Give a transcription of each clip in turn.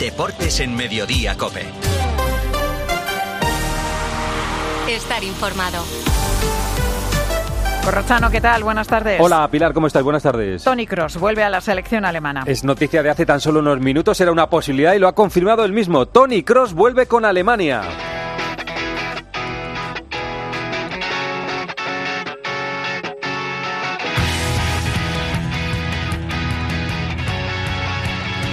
Deportes en Mediodía Cope. Estar informado. Corrochano, ¿qué tal? Buenas tardes. Hola Pilar, ¿cómo estás? Buenas tardes. Tony Cross vuelve a la selección alemana. Es noticia de hace tan solo unos minutos, era una posibilidad y lo ha confirmado él mismo. Tony Cross vuelve con Alemania.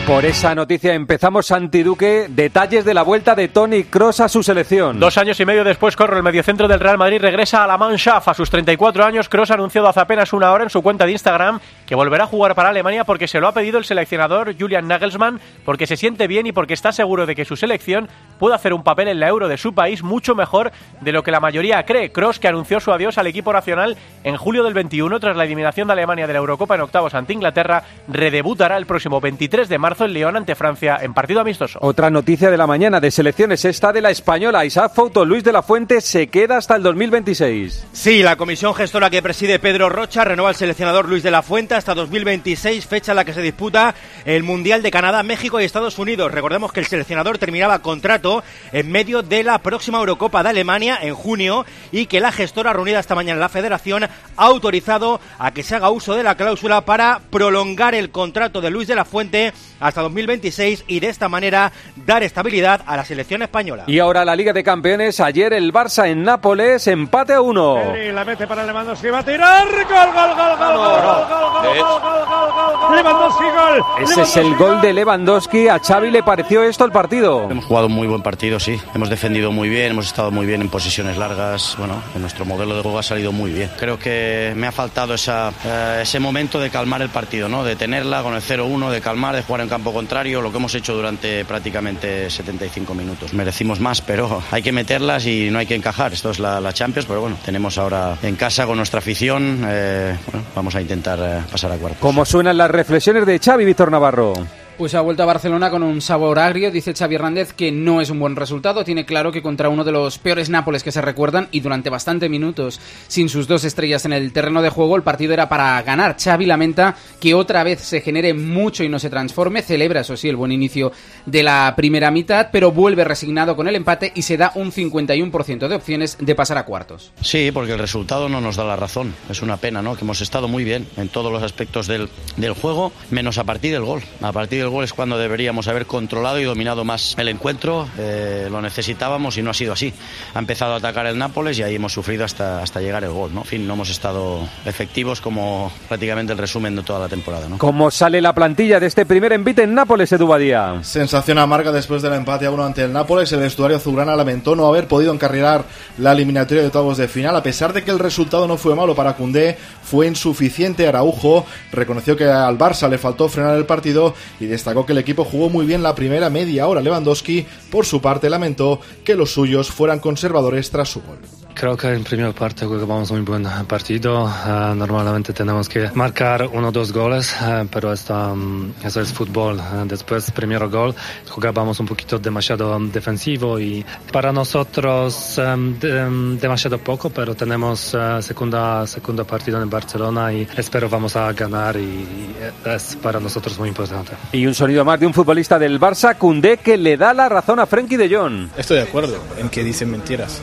Por esa noticia empezamos Santi Duque. Detalles de la vuelta de Tony Cross a su selección. Dos años y medio después, Corro, el mediocentro del Real Madrid regresa a la Mannschaft. A sus 34 años, Cross ha anunciado hace apenas una hora en su cuenta de Instagram que volverá a jugar para Alemania porque se lo ha pedido el seleccionador Julian Nagelsmann, porque se siente bien y porque está seguro de que su selección puede hacer un papel en la Euro de su país mucho mejor de lo que la mayoría cree. Cross, que anunció su adiós al equipo nacional en julio del 21 tras la eliminación de Alemania de la Eurocopa en octavos ante Inglaterra, redebutará el próximo 23 de marzo en León ante Francia en partido amistoso. Otra noticia de la mañana de selecciones esta de la española. Isaac Fouto, Luis de la Fuente se queda hasta el 2026. Sí, la comisión gestora que preside Pedro Rocha renueva al seleccionador Luis de la Fuente hasta 2026, fecha en la que se disputa el Mundial de Canadá, México y Estados Unidos. Recordemos que el seleccionador terminaba contrato en medio de la próxima Eurocopa de Alemania en junio y que la gestora reunida esta mañana en la Federación ha autorizado a que se haga uso de la cláusula para prolongar el contrato de Luis de la Fuente hasta 2026 y de esta manera dar estabilidad a la selección española. Y ahora la Liga de Campeones. Ayer el Barça en Nápoles, empate a uno. Pedri la mete para Lewandowski, va a tirar. Gol, gol, gol, gol, gol, gol, gol, gol, gol, gol, gol, gol. Lewandowski, gol. Ese es el gol de Lewandowski. A Xavi le pareció esto el partido. Hemos jugado un muy buen partido, sí. Hemos defendido muy bien, hemos estado muy bien en posiciones largas. Bueno, en nuestro modelo de juego ha salido muy bien. Creo que me ha faltado esa, eh, ese momento de calmar el partido, ¿no? De tenerla con el 0-1, de calmar, de jugar en campo contrario, lo que hemos hecho durante prácticamente 75 minutos. Merecimos más, pero hay que meterlas y no hay que encajar. Esto es la, la Champions, pero bueno, tenemos ahora en casa con nuestra afición, eh, bueno, vamos a intentar eh, pasar a cuartos. ¿Cómo suenan las reflexiones de Xavi Víctor Navarro? Pues ha vuelto a Barcelona con un sabor agrio, dice Xavi Hernández que no es un buen resultado, tiene claro que contra uno de los peores Nápoles que se recuerdan y durante bastante minutos sin sus dos estrellas en el terreno de juego el partido era para ganar. Xavi lamenta que otra vez se genere mucho y no se transforme, celebra eso sí el buen inicio de la primera mitad, pero vuelve resignado con el empate y se da un 51% de opciones de pasar a cuartos. Sí, porque el resultado no nos da la razón. Es una pena, ¿no? Que hemos estado muy bien en todos los aspectos del, del juego, menos a partir del gol. A partir del gol es cuando deberíamos haber controlado y dominado más el encuentro. Eh, lo necesitábamos y no ha sido así. Ha empezado a atacar el Nápoles y ahí hemos sufrido hasta, hasta llegar el gol, ¿no? En fin, no hemos estado efectivos como prácticamente el resumen de toda la temporada, ¿no? ¿Cómo sale la plantilla de este primer envite en Nápoles, Edu Badía? Sensación amarga después del empate a uno ante el Nápoles. El vestuario azulgrana lamentó no haber podido encarrilar la eliminatoria de octavos de final. A pesar de que el resultado no fue malo para Cundé, fue insuficiente. Araujo reconoció que al Barça le faltó frenar el partido y destacó que el equipo jugó muy bien la primera media hora. Lewandowski, por su parte, lamentó que los suyos fueran conservadores tras su gol. Creo que en primera parte jugamos un buen partido. Uh, normalmente tenemos que marcar uno o dos goles, uh, pero esto, um, eso es fútbol. Uh, después, primer gol, jugábamos un poquito demasiado defensivo y para nosotros um, de, um, demasiado poco, pero tenemos segunda, segunda partido en Barcelona y espero vamos a ganar y es para nosotros muy importante. Y un sonido más de un futbolista del Barça, Cundé, que le da la razón a Frenkie de Jong. Estoy de acuerdo en que dicen mentiras.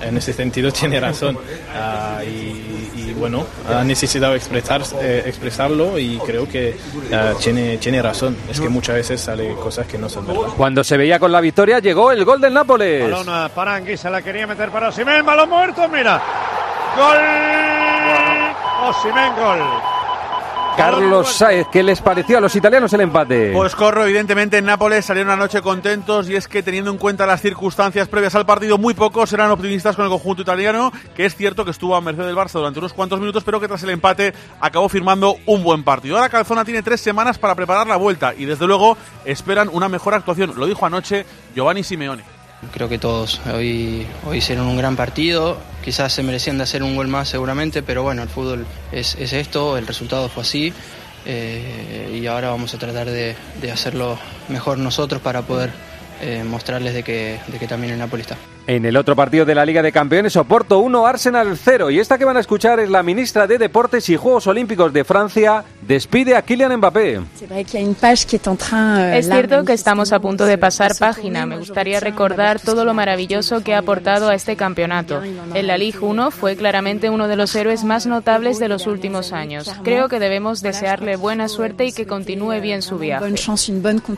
En ese sentido tiene razón. Uh, y, y, bueno, ha necesitado expresar, eh, expresarlo y creo que uh, tiene, tiene razón. Es que muchas veces sale cosas que no son verdad. Cuando se veía con la victoria, llegó el gol del Nápoles. Balón para Anguissa, la quería meter para Osimhen, balón muerto, mira. Gol. Osimhen, gol. Carlos Saez, ¿qué les pareció a los italianos el empate? Pues corro, evidentemente en Nápoles salieron anoche contentos y es que teniendo en cuenta las circunstancias previas al partido, muy pocos eran optimistas con el conjunto italiano, que es cierto que estuvo a merced del Barça durante unos cuantos minutos, pero que tras el empate acabó firmando un buen partido. Ahora Calzona tiene tres semanas para preparar la vuelta y desde luego esperan una mejor actuación. Lo dijo anoche Giovanni Simeone. Creo que todos hoy, hoy hicieron un gran partido, quizás se merecían de hacer un gol más seguramente, pero bueno, el fútbol es, es esto, el resultado fue así eh, y ahora vamos a tratar de, de, hacerlo mejor nosotros para poder eh, mostrarles de que, de que también el Napoli está. En el otro partido de la Liga de Campeones, Oporto 1, Arsenal 0. Y esta que van a escuchar es la ministra de Deportes y Juegos Olímpicos de Francia. Despide a Kylian Mbappé. Es cierto que estamos a punto de pasar página. Me gustaría recordar todo lo maravilloso que ha aportado a este campeonato. En la Ligue 1 fue claramente uno de los héroes más notables de los últimos años. Creo que debemos desearle buena suerte y que continúe bien su viaje.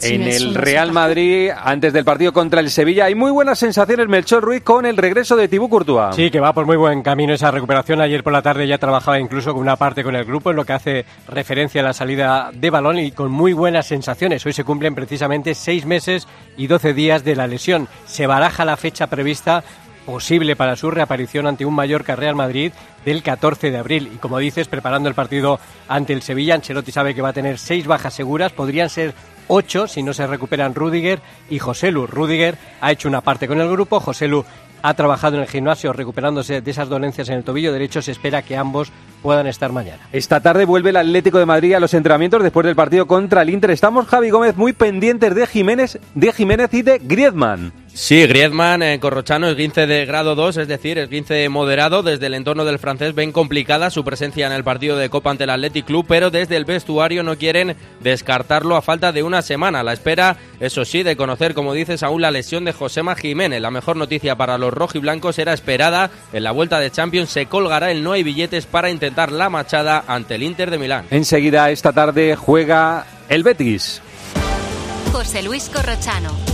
En el Real Madrid, antes del partido contra el Sevilla, hay muy buenas sensaciones, Melchor Ruiz, con el regreso de Tibú Courtois. Sí, que va por muy buen camino esa recuperación. Ayer por la tarde ya trabajaba incluso con una parte con el grupo, en lo que hace referencia a la salida de balón y con muy buenas sensaciones. Hoy se cumplen precisamente seis meses y doce días de la lesión. Se baraja la fecha prevista posible para su reaparición ante un Mallorca Real Madrid del 14 de abril. Y como dices, preparando el partido ante el Sevilla, Ancelotti sabe que va a tener seis bajas seguras, podrían ser ocho si no se recuperan Rudiger y José Lu. Rudiger ha hecho una parte con el grupo, José Lu ha trabajado en el gimnasio recuperándose de esas dolencias en el tobillo derecho. Se espera que ambos puedan estar mañana. Esta tarde vuelve el Atlético de Madrid a los entrenamientos después del partido contra el Inter. Estamos, Javi Gómez, muy pendientes de Jiménez, de Jiménez y de Griezmann. Sí, Griezmann en Corrochano es 15 de grado 2, es decir, es 15 moderado. Desde el entorno del francés ven complicada su presencia en el partido de Copa ante el Athletic Club, pero desde el vestuario no quieren descartarlo a falta de una semana. La espera, eso sí, de conocer, como dices, aún la lesión de Josema Jiménez. La mejor noticia para los rojiblancos era esperada. En la vuelta de Champions se colgará el no hay billetes para intentar la machada ante el Inter de Milán. Enseguida, esta tarde, juega el Betis. José Luis Corrochano.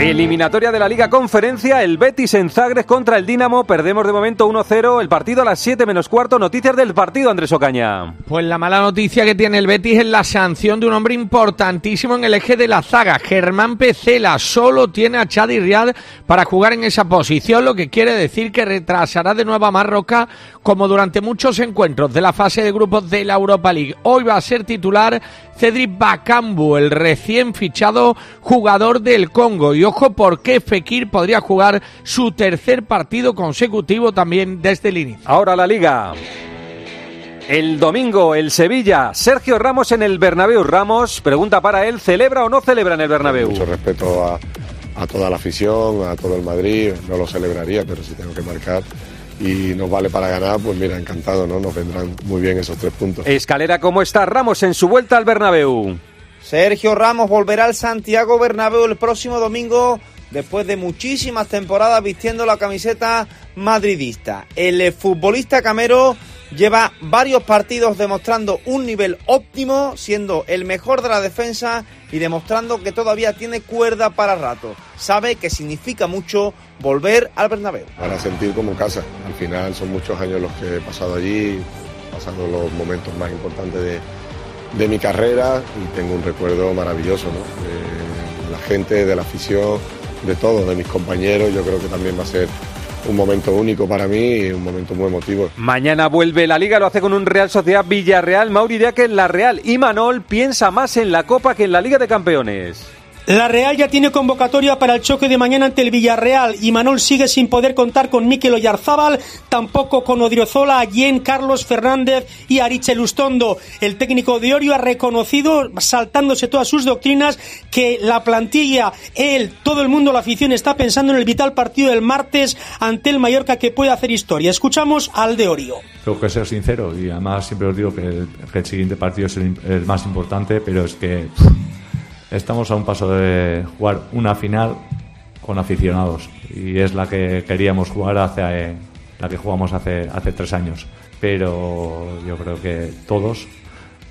Eliminatoria de la Liga Conferencia, el Betis en Zagreb contra el Dinamo. Perdemos de momento 1-0 el partido a las 7 menos cuarto. Noticias del partido, Andrés Ocaña. Pues la mala noticia que tiene el Betis es la sanción de un hombre importantísimo en el eje de la zaga. Germán Pecela solo tiene a Chadi Riad para jugar en esa posición, lo que quiere decir que retrasará de nuevo a Marroca como durante muchos encuentros de la fase de grupos de la Europa League. Hoy va a ser titular Cedric Bakambu, el recién fichado jugador del Congo. Y ojo porque Fekir podría jugar su tercer partido consecutivo también desde el inicio. Ahora la liga. El domingo, el Sevilla, Sergio Ramos en el Bernabéu. Ramos, pregunta para él, ¿celebra o no celebra en el Bernabéu? Mucho respeto a, a toda la afición, a todo el Madrid, no lo celebraría, pero si tengo que marcar y nos vale para ganar, pues mira, encantado, ¿no? Nos vendrán muy bien esos tres puntos. Escalera, ¿cómo está Ramos en su vuelta al Bernabéu? Sergio Ramos volverá al Santiago Bernabéu el próximo domingo después de muchísimas temporadas vistiendo la camiseta madridista. El futbolista camero lleva varios partidos demostrando un nivel óptimo, siendo el mejor de la defensa y demostrando que todavía tiene cuerda para rato. Sabe que significa mucho volver al Bernabéu. Para sentir como casa. Al final son muchos años los que he pasado allí, pasando los momentos más importantes de, de mi carrera y tengo un recuerdo maravilloso, ¿no? De la gente, de la afición, de todos, de mis compañeros. Yo creo que también va a ser un momento único para mí y un momento muy emotivo. Mañana vuelve la Liga, lo hace con un Real Sociedad Villarreal. Mauri que en la Real y Manol piensa más en la Copa que en la Liga de Campeones. La Real ya tiene convocatoria para el choque de mañana ante el Villarreal y Manol sigue sin poder contar con Mikel Oyarzábal, tampoco con Odriozola, Jen, Carlos Fernández y Ariche Lustondo. El técnico de Orio ha reconocido, saltándose todas sus doctrinas, que la plantilla, él, todo el mundo, la afición, está pensando en el vital partido del martes ante el Mallorca que puede hacer historia. Escuchamos al de Orio. Tengo que ser sincero y además siempre os digo que el, siguiente partido es el más importante, pero es que Estamos a un paso de jugar una final con aficionados y es la que queríamos jugar hace la que jugamos hace, hace tres años. Pero yo creo que todos,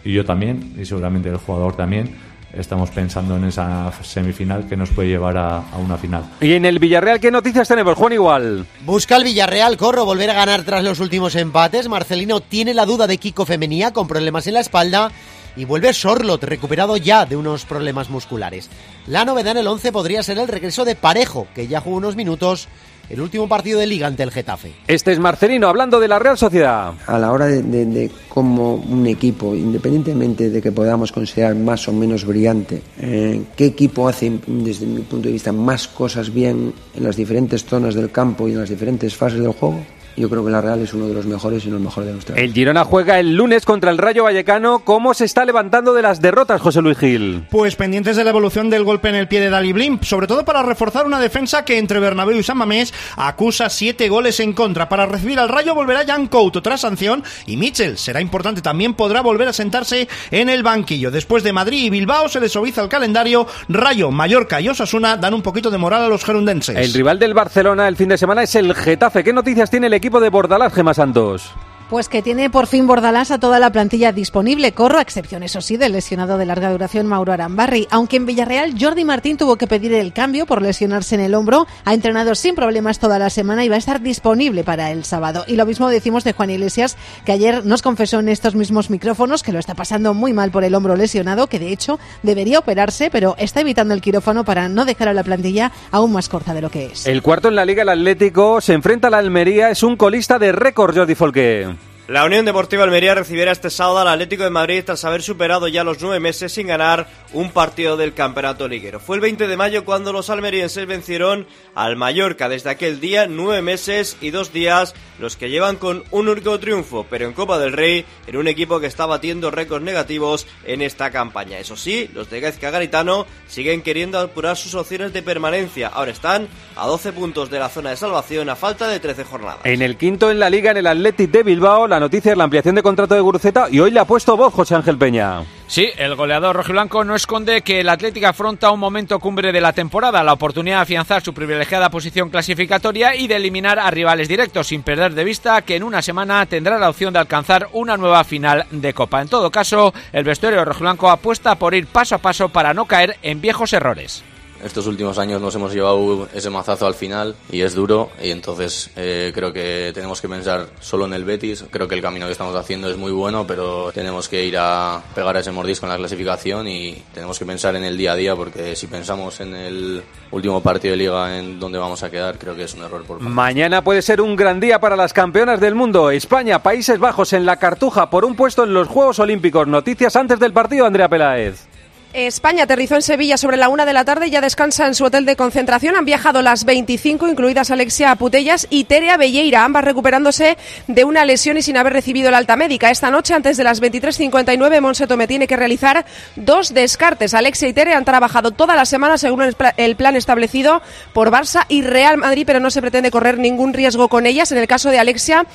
y yo también, y seguramente el jugador también, estamos pensando en esa semifinal que nos puede llevar a, a, una final. Y en el Villarreal, ¿qué noticias tenemos, Juan Igual? Busca el Villarreal, Corro, volver a ganar tras los últimos empates. Marcelino tiene la duda de Kiko Femenía con problemas en la espalda. Y vuelve Sorlot, recuperado ya de unos problemas musculares. La novedad en el 11 podría ser el regreso de Parejo, que ya jugó unos minutos el último partido de liga ante el Getafe. Este es Marcelino hablando de la Real Sociedad. A la hora de, de, de cómo un equipo, independientemente de que podamos considerar más o menos brillante, eh, qué equipo hace desde mi punto de vista más cosas bien en las diferentes zonas del campo y en las diferentes fases del juego, yo creo que la Real es uno de los mejores y no el mejor de nuestra. El Girona juega el lunes contra el Rayo Vallecano. ¿Cómo se está levantando de las derrotas, José Luis Gil? Pues pendientes de la evolución del golpe en el pie de Dali Blimp, sobre todo para reforzar una defensa que entre Bernabéu y San Mamés acusa siete goles en contra. Para recibir al Rayo volverá Jan Couto tras sanción y Mitchell será importante también podrá volver a sentarse en el banquillo. Después de Madrid y Bilbao se desoviza el calendario. Rayo, Mallorca y Osasuna dan un poquito de moral a los gerundenses. El rival del Barcelona el fin de semana es el Getafe. ¿Qué noticias tiene el equipo de Bordalás, Gemma Santos? Pues que tiene por fin Bordalás a toda la plantilla disponible. Corro, a excepción, eso sí, del lesionado de larga duración Mauro Arambarri. Aunque en Villarreal Jordi Martín tuvo que pedir el cambio por lesionarse en el hombro, ha entrenado sin problemas toda la semana y va a estar disponible para el sábado. Y lo mismo decimos de Juan Iglesias, que ayer nos confesó en estos mismos micrófonos que lo está pasando muy mal por el hombro lesionado, que de hecho debería operarse, pero está evitando el quirófano para no dejar a la plantilla aún más corta de lo que es. El cuarto en la Liga, el Atlético, se enfrenta a la Almería, es un colista de récord, Jordi Folque. La Unión Deportiva Almería recibirá este sábado al Atlético de Madrid tras haber superado ya los nueve meses sin ganar un partido del campeonato liguero. Fue el 20 de mayo cuando los almerienses vencieron al Mallorca. Desde aquel día, nueve meses y dos días los que llevan con un único triunfo, pero en Copa del Rey, en un equipo que está batiendo récords negativos en esta campaña. Eso sí, los de Gaizka Garitano siguen queriendo apurar sus opciones de permanencia. Ahora están a 12 puntos de la zona de salvación a falta de 13 jornadas. En el quinto en la liga, en el Athletic de Bilbao, la noticia es la ampliación de contrato de Guruceta y hoy le ha puesto voz José Ángel Peña. Sí, el goleador rojiblanco no esconde que el Atlético afronta un momento cumbre de la temporada, la oportunidad de afianzar su privilegiada posición clasificatoria y de eliminar a rivales directos, sin perder de vista que en una semana tendrá la opción de alcanzar una nueva final de Copa. En todo caso, el vestuario rojiblanco apuesta por ir paso a paso para no caer en viejos errores estos últimos años nos hemos llevado ese mazazo al final y es duro y entonces eh, creo que tenemos que pensar solo en el Betis. Creo que el camino que estamos haciendo es muy bueno, pero tenemos que ir a pegar a ese mordisco en la clasificación y tenemos que pensar en el día a día porque si pensamos en el último partido de liga en donde vamos a quedar, creo que es un error por parte. Mañana puede ser un gran día para las campeonas del mundo. España, Países Bajos en la Cartuja por un puesto en los Juegos Olímpicos. Noticias antes del partido, Andrea Peláez. España aterrizó en Sevilla sobre la una de la tarde y ya descansa en su hotel de concentración. Han viajado las 25, incluidas Alexia Putellas y Terea Belleira, ambas recuperándose de una lesión y sin haber recibido la alta médica. Esta noche, antes de las 23.59, Monseto me tiene que realizar dos descartes. Alexia y Terea han trabajado toda la semana según el plan establecido por Barça y Real Madrid, pero no se pretende correr ningún riesgo con ellas. En el caso de Alexia,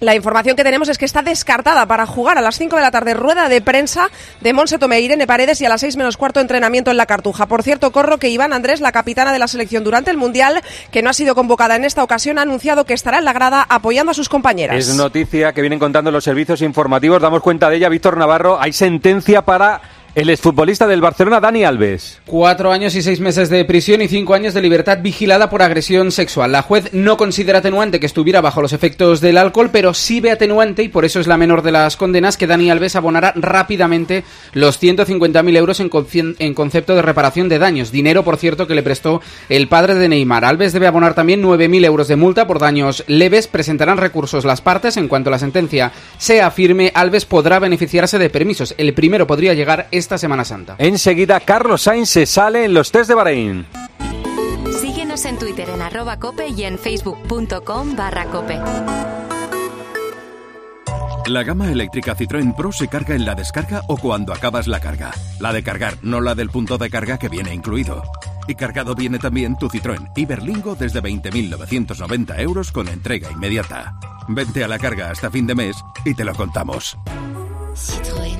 la información que tenemos es que está descartada para jugar a las 5 de la tarde rueda de prensa de Monse Tomé Irene Paredes y a las 6 menos cuarto entrenamiento en la Cartuja. Por cierto, corro que Iván Andrés, la capitana de la selección durante el Mundial, que no ha sido convocada en esta ocasión, ha anunciado que estará en la grada apoyando a sus compañeras. Es noticia que vienen contando los servicios informativos. Damos cuenta de ella, Víctor Navarro. Hay sentencia para el exfutbolista del Barcelona, Dani Alves. Cuatro años y seis meses de prisión y cinco años de libertad vigilada por agresión sexual. La juez no considera atenuante que estuviera bajo los efectos del alcohol, pero sí ve atenuante, y por eso es la menor de las condenas, que Dani Alves abonará rápidamente los 150.000 euros en, en concepto de reparación de daños. Dinero, por cierto, que le prestó el padre de Neymar. Alves debe abonar también 9.000 euros de multa por daños leves. Presentarán recursos las partes. En cuanto la sentencia sea firme, Alves podrá beneficiarse de permisos. El primero podría llegar esta Semana Santa. Enseguida, Carlos Sainz se sale en los test de Bahrein. Síguenos en Twitter en arroba cope y en facebook.com barra cope. La gama eléctrica Citroën Pro se carga en la descarga o cuando acabas la carga. La de cargar, no la del punto de carga que viene incluido. Y cargado viene también tu Citroën Iberlingo desde 20.990 euros con entrega inmediata. Vente a la carga hasta fin de mes y te lo contamos. Citroën.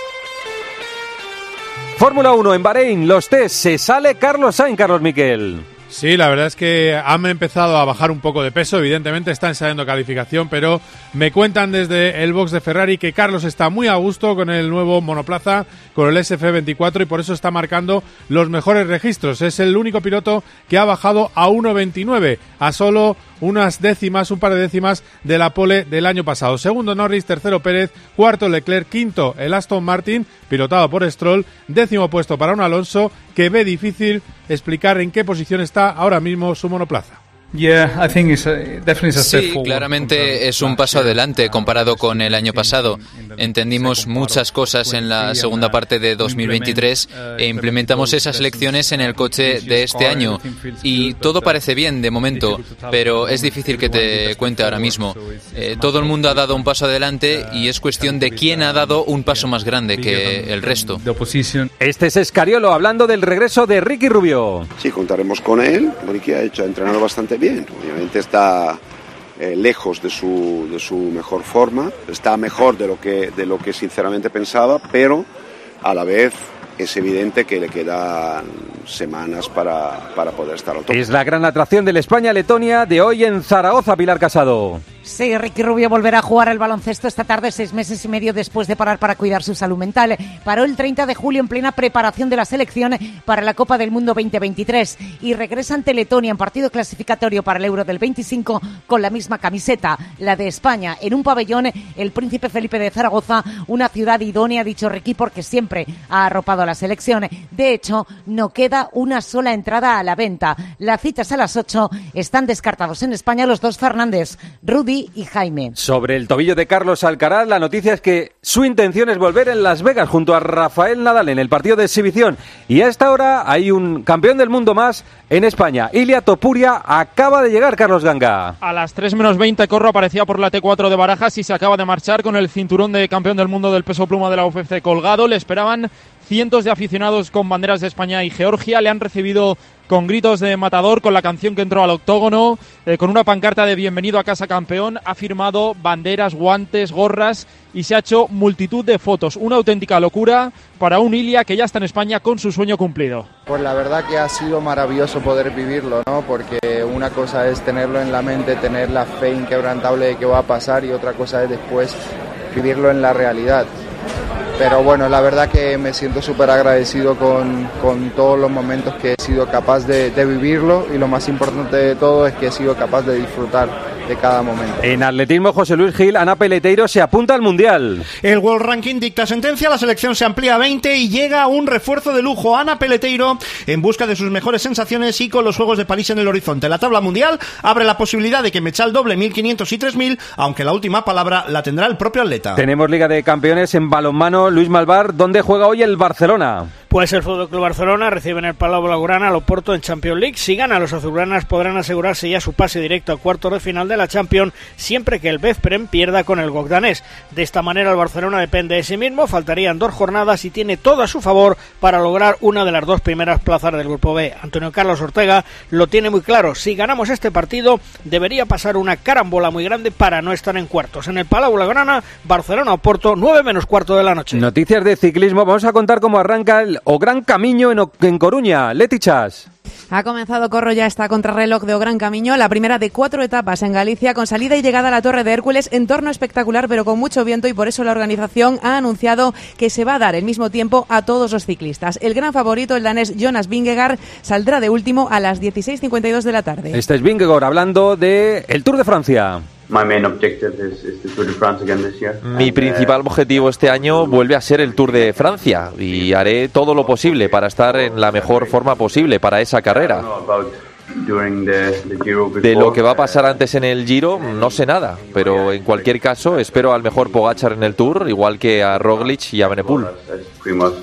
Fórmula 1 en Bahrein, los test, se sale Carlos Sainz, Carlos Miquel. Sí, la verdad es que han empezado a bajar un poco de peso, evidentemente están saliendo calificación, pero me cuentan desde el box de Ferrari que Carlos está muy a gusto con el nuevo monoplaza, con el SF24 y por eso está marcando los mejores registros. Es el único piloto que ha bajado a 1.29, a solo unas décimas, un par de décimas de la pole del año pasado. Segundo Norris, tercero Pérez, cuarto Leclerc, quinto el Aston Martin, pilotado por Stroll, décimo puesto para un Alonso que ve difícil explicar en qué posición está ahora mismo su monoplaza. Sí, claramente es un paso adelante comparado con el año pasado. Entendimos muchas cosas en la segunda parte de 2023 e implementamos esas lecciones en el coche de este año. Y todo parece bien de momento, pero es difícil que te cuente ahora mismo. Eh, todo el mundo ha dado un paso adelante y es cuestión de quién ha dado un paso más grande que el resto. Este es Escariolo hablando del regreso de Ricky Rubio. Sí, contaremos con él. Ricky ha hecho, ha entrenado bastante bien. Obviamente está eh, lejos de su, de su mejor forma, está mejor de lo, que, de lo que sinceramente pensaba, pero a la vez es evidente que le quedan semanas para, para poder estar al. Es la gran atracción del España-Letonia de hoy en Zaragoza, Pilar Casado. Sí, Ricky Rubio volverá a jugar al baloncesto esta tarde, seis meses y medio después de parar para cuidar su salud mental. Paró el 30 de julio en plena preparación de la selección para la Copa del Mundo 2023 y regresa ante Letonia en partido clasificatorio para el Euro del 25 con la misma camiseta, la de España, en un pabellón el Príncipe Felipe de Zaragoza, una ciudad idónea, dicho Ricky, porque siempre ha arropado a la selección. De hecho, no queda una sola entrada a la venta. Las citas a las 8 están descartados en España los dos Fernández, Rudy y Jaime. Sobre el tobillo de Carlos Alcaraz, la noticia es que su intención es volver en Las Vegas junto a Rafael Nadal en el partido de exhibición. Y a esta hora hay un campeón del mundo más en España. Ilia Topuria acaba de llegar, Carlos Ganga. A las 3 menos 20, Corro aparecía por la T4 de Barajas y se acaba de marchar con el cinturón de campeón del mundo del peso pluma de la UFC colgado. Le esperaban cientos de aficionados con banderas de España y Georgia. Le han recibido con gritos de matador, con la canción que entró al octógono, eh, con una pancarta de bienvenido a casa campeón, ha firmado banderas, guantes, gorras y se ha hecho multitud de fotos. Una auténtica locura para un Ilia que ya está en España con su sueño cumplido. Pues la verdad que ha sido maravilloso poder vivirlo, ¿no? Porque una cosa es tenerlo en la mente, tener la fe inquebrantable de que va a pasar y otra cosa es después vivirlo en la realidad pero bueno, la verdad que me siento súper agradecido con, con, todos los momentos que he sido capaz de, de, vivirlo y lo más importante de todo es que he sido capaz de disfrutar de cada momento. En atletismo, José Luis Gil, Ana Peleteiro se apunta al Mundial. El World Ranking dicta sentencia, la selección se amplía a 20 y llega un refuerzo de lujo. Ana Peleteiro en busca de sus mejores sensaciones y con los Juegos de París en el horizonte. La tabla mundial abre la posibilidad de que me echa el doble 1500 y 3000, aunque la última palabra la tendrá el propio atleta. Tenemos Liga de Campeones en balonmano, Luis Malvar, ¿dónde juega hoy el Barcelona? Pues el Fútbol Club Barcelona recibe en el Palau Blaugrana al Oporto en Champions League. Si gana, los azulgranas podrán asegurarse ya su pase directo a cuartos de final de la Champions, siempre que el Bezprem pierda con el Gogdanés. De esta manera, el Barcelona depende de sí mismo, faltarían dos jornadas y tiene todo a su favor para lograr una de las dos primeras plazas del Grupo B. Antonio Carlos Ortega lo tiene muy claro. Si ganamos este partido, debería pasar una carambola muy grande para no estar en cuartos. En el Palau Blaugrana, Barcelona-Oporto, 9 menos cuarto de la noche. Noticias de ciclismo. Vamos a contar cómo arranca el o Gran Camino en, en Coruña. Letichas. Ha comenzado Corro ya esta contrarreloj de O Gran Camino, la primera de cuatro etapas en Galicia, con salida y llegada a la Torre de Hércules, entorno espectacular pero con mucho viento y por eso la organización ha anunciado que se va a dar el mismo tiempo a todos los ciclistas. El gran favorito, el danés Jonas Vingegaard, saldrá de último a las 16.52 de la tarde. Este es Vingegaard hablando de el Tour de Francia. Mi principal objetivo este año vuelve a ser el Tour de Francia y haré todo lo posible para estar en la mejor forma posible para esa carrera. De lo que va a pasar antes en el Giro, no sé nada, pero en cualquier caso espero al mejor Pogachar en el Tour, igual que a Roglic y a Benepul.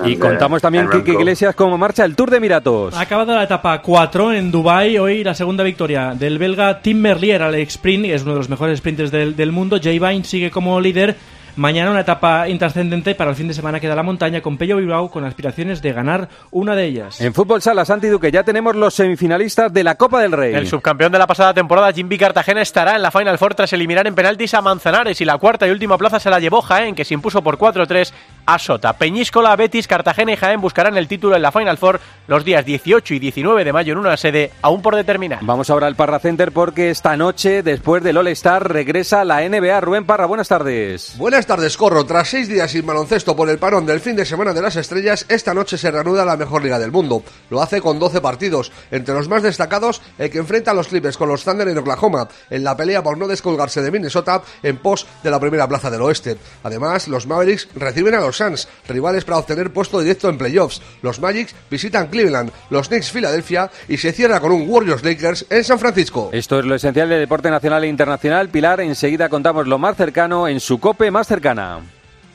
Y contamos también, Kike Iglesias, cómo marcha el Tour de Emiratos. Ha acabado la etapa 4 en Dubai hoy la segunda victoria del belga Tim Merlier al sprint, es uno de los mejores sprinters del, del mundo. Jay Vine sigue como líder. Mañana una etapa intrascendente para el fin de semana queda la montaña con Pello Bilbao con aspiraciones de ganar una de ellas. En Fútbol Sala, Santi Duque, ya tenemos los semifinalistas de la Copa del Rey. El subcampeón de la pasada temporada, Jimby Cartagena, estará en la Final Four tras eliminar en penaltis a Manzanares y la cuarta y última plaza se la llevó Jaén, que se impuso por 4-3 a Sota. Peñíscola, Betis, Cartagena y Jaén buscarán el título en la Final Four los días 18 y 19 de mayo en una sede aún por determinar. Vamos ahora al Parra Center porque esta noche, después del All-Star, regresa la NBA. Rubén Parra, buenas tardes. Buenas tardes, Corro. Tras seis días sin baloncesto por el parón del fin de semana de las estrellas, esta noche se reanuda la mejor liga del mundo. Lo hace con 12 partidos. Entre los más destacados, el que enfrenta a los Clippers con los Thunder en Oklahoma, en la pelea por no descolgarse de Minnesota en pos de la primera plaza del oeste. Además, los Mavericks reciben a los Suns, rivales para obtener puesto directo en playoffs. Los Magics visitan Cleveland, los Knicks Filadelfia y se cierra con un Warriors Lakers en San Francisco. Esto es lo esencial del deporte nacional e internacional. Pilar, enseguida contamos lo más cercano en su cope más cercana.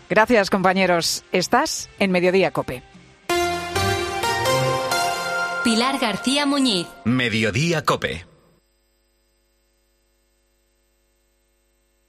Gracias, compañeros. Estás en Mediodía Cope. Pilar García Muñiz. Mediodía Cope.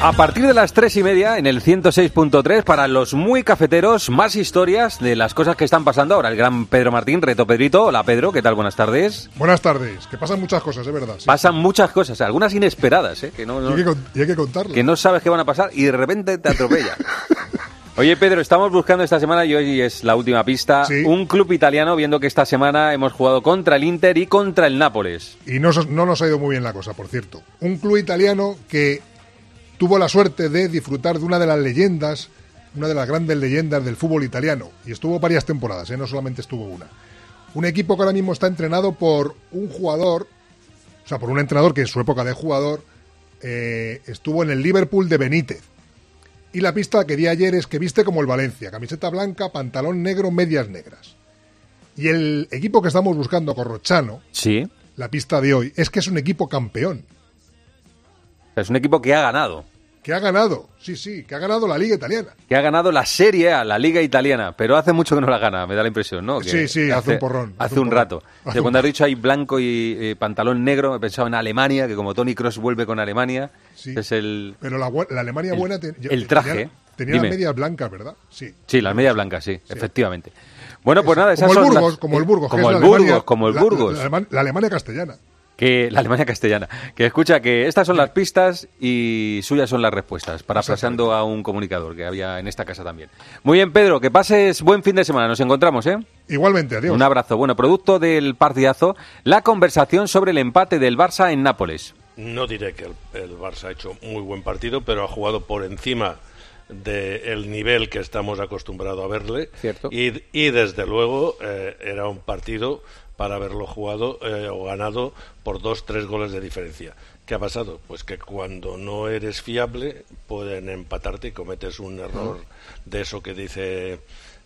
A partir de las tres y media, en el 106.3, para los muy cafeteros, más historias de las cosas que están pasando ahora. El gran Pedro Martín, Reto Pedrito. Hola Pedro, ¿qué tal? Buenas tardes. Buenas tardes, que pasan muchas cosas, es verdad. sí. Pasan muchas cosas, algunas inesperadas, ¿eh? que, no, no- Y hay que, con- y hay que contarlo. que no sabes qué van a pasar y de repente te atropella. Oye Pedro, estamos buscando esta semana y hoy es la última pista. Un club italiano, viendo que esta semana hemos jugado contra el Inter y contra el Nápoles. Y no, no nos ha ido muy bien la cosa, por cierto. Un club italiano que tuvo la suerte de disfrutar de una de las leyendas, una de las grandes leyendas del fútbol italiano. Y estuvo varias temporadas, ¿eh? no solamente estuvo una. Un equipo que ahora mismo está entrenado por un jugador, o sea, por un entrenador que en su época de jugador eh, estuvo en el Liverpool de Benítez. Y la pista que di ayer es que viste como el Valencia, camiseta blanca, pantalón negro, medias negras. Y el equipo que estamos buscando, Corrochano, Sí. la pista de hoy, es que es un equipo campeón, Es un equipo que ha ganado. que ha ganado, sí, sí, que ha ganado la liga italiana. Que ha ganado la Serie A, la Liga Italiana, pero hace mucho que no la gana, me da la impresión, ¿no? Que Sí, sí, hace un porrón, Hace, hace un porrón. rato. Hace De un cuando has dicho ahí blanco y eh, pantalón negro, he pensado en Alemania, que como Tony Cross vuelve con Alemania, Sí. es el... Pero la, Alemania El- buena te- el traje, tenía, tenía las medias blancas, ¿verdad? Sí. Sí, las medias blancas, sí, efectivamente. Bueno, pues nada, esas como el Burgos, las- como el Burgos, como el Alemania- Burgos, como el Burgos. La Alemania castellana. Que la Alemania castellana. Que escucha que estas son las pistas y suyas son las respuestas, parafraseando a un comunicador que había en esta casa también. Muy bien, Pedro, que pases buen fin de semana. Nos encontramos, ¿eh? Igualmente, adiós. Un abrazo. Bueno, producto del partidazo, la conversación sobre el empate del Barça en Nápoles. No diré que el, el Barça ha hecho muy buen partido, pero ha jugado por encima del nivel que estamos acostumbrados a verle. Cierto. Y, y desde luego eh, era un partido para haberlo jugado eh, o ganado por dos, tres goles de diferencia. ¿Qué ha pasado? Pues que cuando no eres fiable pueden empatarte y cometes un error de eso que dice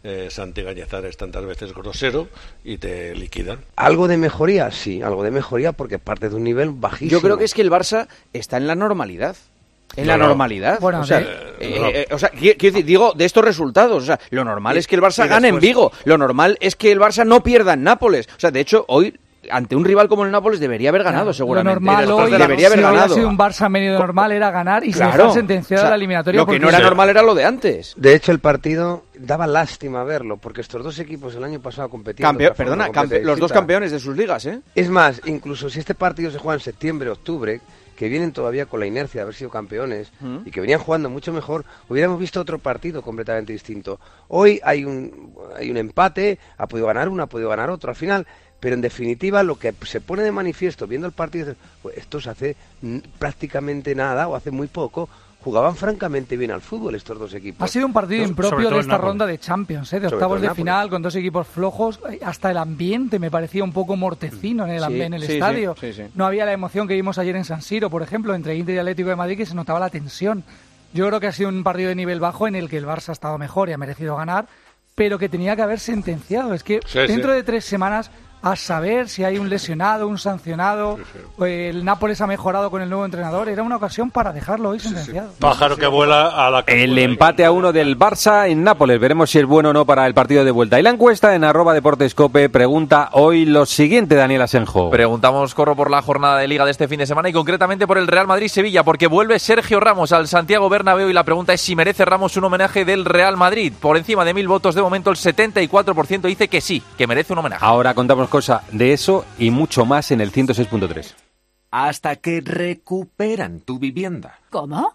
eh, Santi Gañazares tantas veces grosero y te liquidan. Algo de mejoría, sí, algo de mejoría porque parte de un nivel bajísimo. Yo creo que es que el Barça está en la normalidad. En la No, no. normalidad. Bueno, o sea, de- eh, no. eh, o sea, qui- quiero decir, digo, de estos resultados. O sea, lo normal es que el Barça gane en Vigo. Lo normal es que el Barça no pierda en Nápoles. O sea, de hecho, hoy ante un rival como el Nápoles debería haber ganado, seguramente. Lo normal hoy, debería haber si ganado. sido un Barça medio normal, era ganar y se Claro. dejar sentenciado O sea, la eliminatoria. Lo que no era normal era lo de antes. De hecho, el partido daba lástima verlo, porque estos dos equipos el año pasado competían. perdona, campe- los dos campeones de sus ligas, ¿eh? Es más, incluso si este partido se juega en septiembre, octubre, que vienen todavía con la inercia de haber sido campeones Mm. y que venían jugando mucho mejor, hubiéramos visto otro partido completamente distinto. Hoy hay un, hay un empate, ha podido ganar uno, ha podido ganar otro al final, pero en definitiva lo que se pone de manifiesto viendo el partido es, pues estos hace mm, prácticamente nada o hace muy poco jugaban francamente bien al fútbol estos dos equipos. Ha sido un partido impropio de esta ronda de Champions, ¿eh? de octavos de final, con dos equipos flojos. Hasta el ambiente me parecía un poco mortecino en el, Sí, en el sí, sí, estadio. sí, sí. No había la emoción que vimos ayer en San Siro, por ejemplo, entre Inter y Atlético de Madrid, que se notaba la tensión. Yo creo que ha sido un partido de nivel bajo en el que el Barça ha estado mejor y ha merecido ganar, pero que tenía que haber sentenciado. Es que Sí, dentro sí. de tres semanas a saber si hay un lesionado, un sancionado, o el Nápoles ha mejorado con el nuevo entrenador. Era una ocasión para dejarlo hoy sentenciado. Pájaro que vuela a la El empate a uno del Barça en Nápoles. Veremos si es bueno o no para el partido de vuelta. Y la encuesta en arroba deportescope pregunta hoy lo siguiente, Daniel Asenjo. Preguntamos, corro por la jornada de Liga de este fin de semana y concretamente por el Real Madrid-Sevilla, porque vuelve Sergio Ramos al Santiago Bernabéu y la pregunta es si merece Ramos un homenaje del Real Madrid. Por encima de mil votos, de momento el 74% dice que sí, que merece un homenaje. Ahora contamos cosas de eso y mucho más en el 106.3. Hasta que recuperan tu vivienda. ¿Cómo?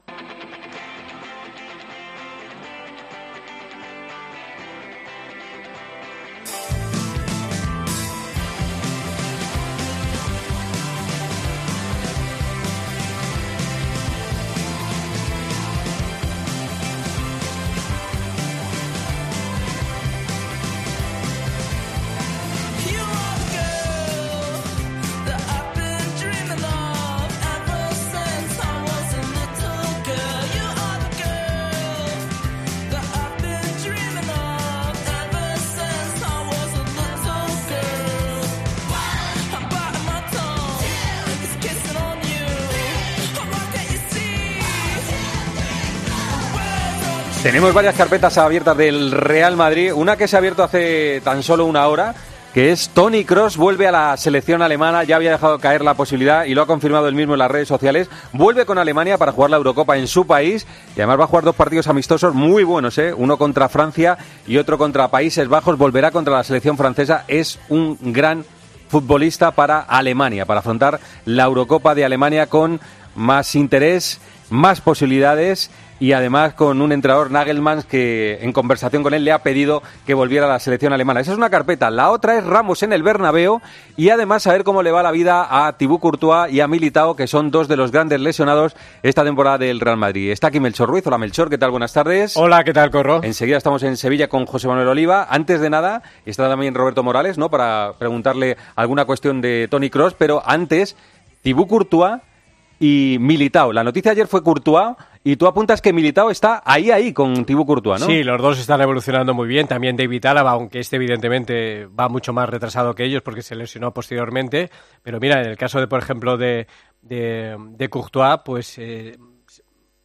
Tenemos varias carpetas abiertas del Real Madrid. Una que se ha abierto hace tan solo una hora, que es Tony Cross vuelve a la selección alemana. Ya había dejado caer la posibilidad y lo ha confirmado él mismo en las redes sociales. Vuelve con Alemania para jugar la Eurocopa en su país y además va a jugar dos partidos amistosos muy buenos, ¿eh? uno contra Francia y otro contra Países Bajos. Volverá contra la selección francesa. Es un gran futbolista para Alemania, para afrontar la Eurocopa de Alemania con más interés, más posibilidades y además con un entrenador Nagelmans que en conversación con él le ha pedido que volviera a la selección alemana. Esa es una carpeta. La otra es Ramos en el Bernabéu y además saber cómo le va la vida a Thibaut Courtois y a Militao, que son dos de los grandes lesionados esta temporada del Real Madrid. Está aquí Melchor Ruiz. Hola Melchor, ¿qué tal? Buenas tardes. Hola, ¿qué tal, Corro? Enseguida estamos en Sevilla con José Manuel Oliva. Antes de nada, está también Roberto Morales, ¿no? Para preguntarle alguna cuestión de Tony Cross, pero antes, Thibaut Courtois y Militao. La noticia ayer fue Courtois y tú apuntas que Militao está ahí, ahí con Thibaut Courtois, ¿no? Sí, los dos están evolucionando muy bien. También David Álava, aunque este evidentemente va mucho más retrasado que ellos porque se lesionó posteriormente. Pero mira, en el caso de, por ejemplo, de, de, de Courtois, pues eh,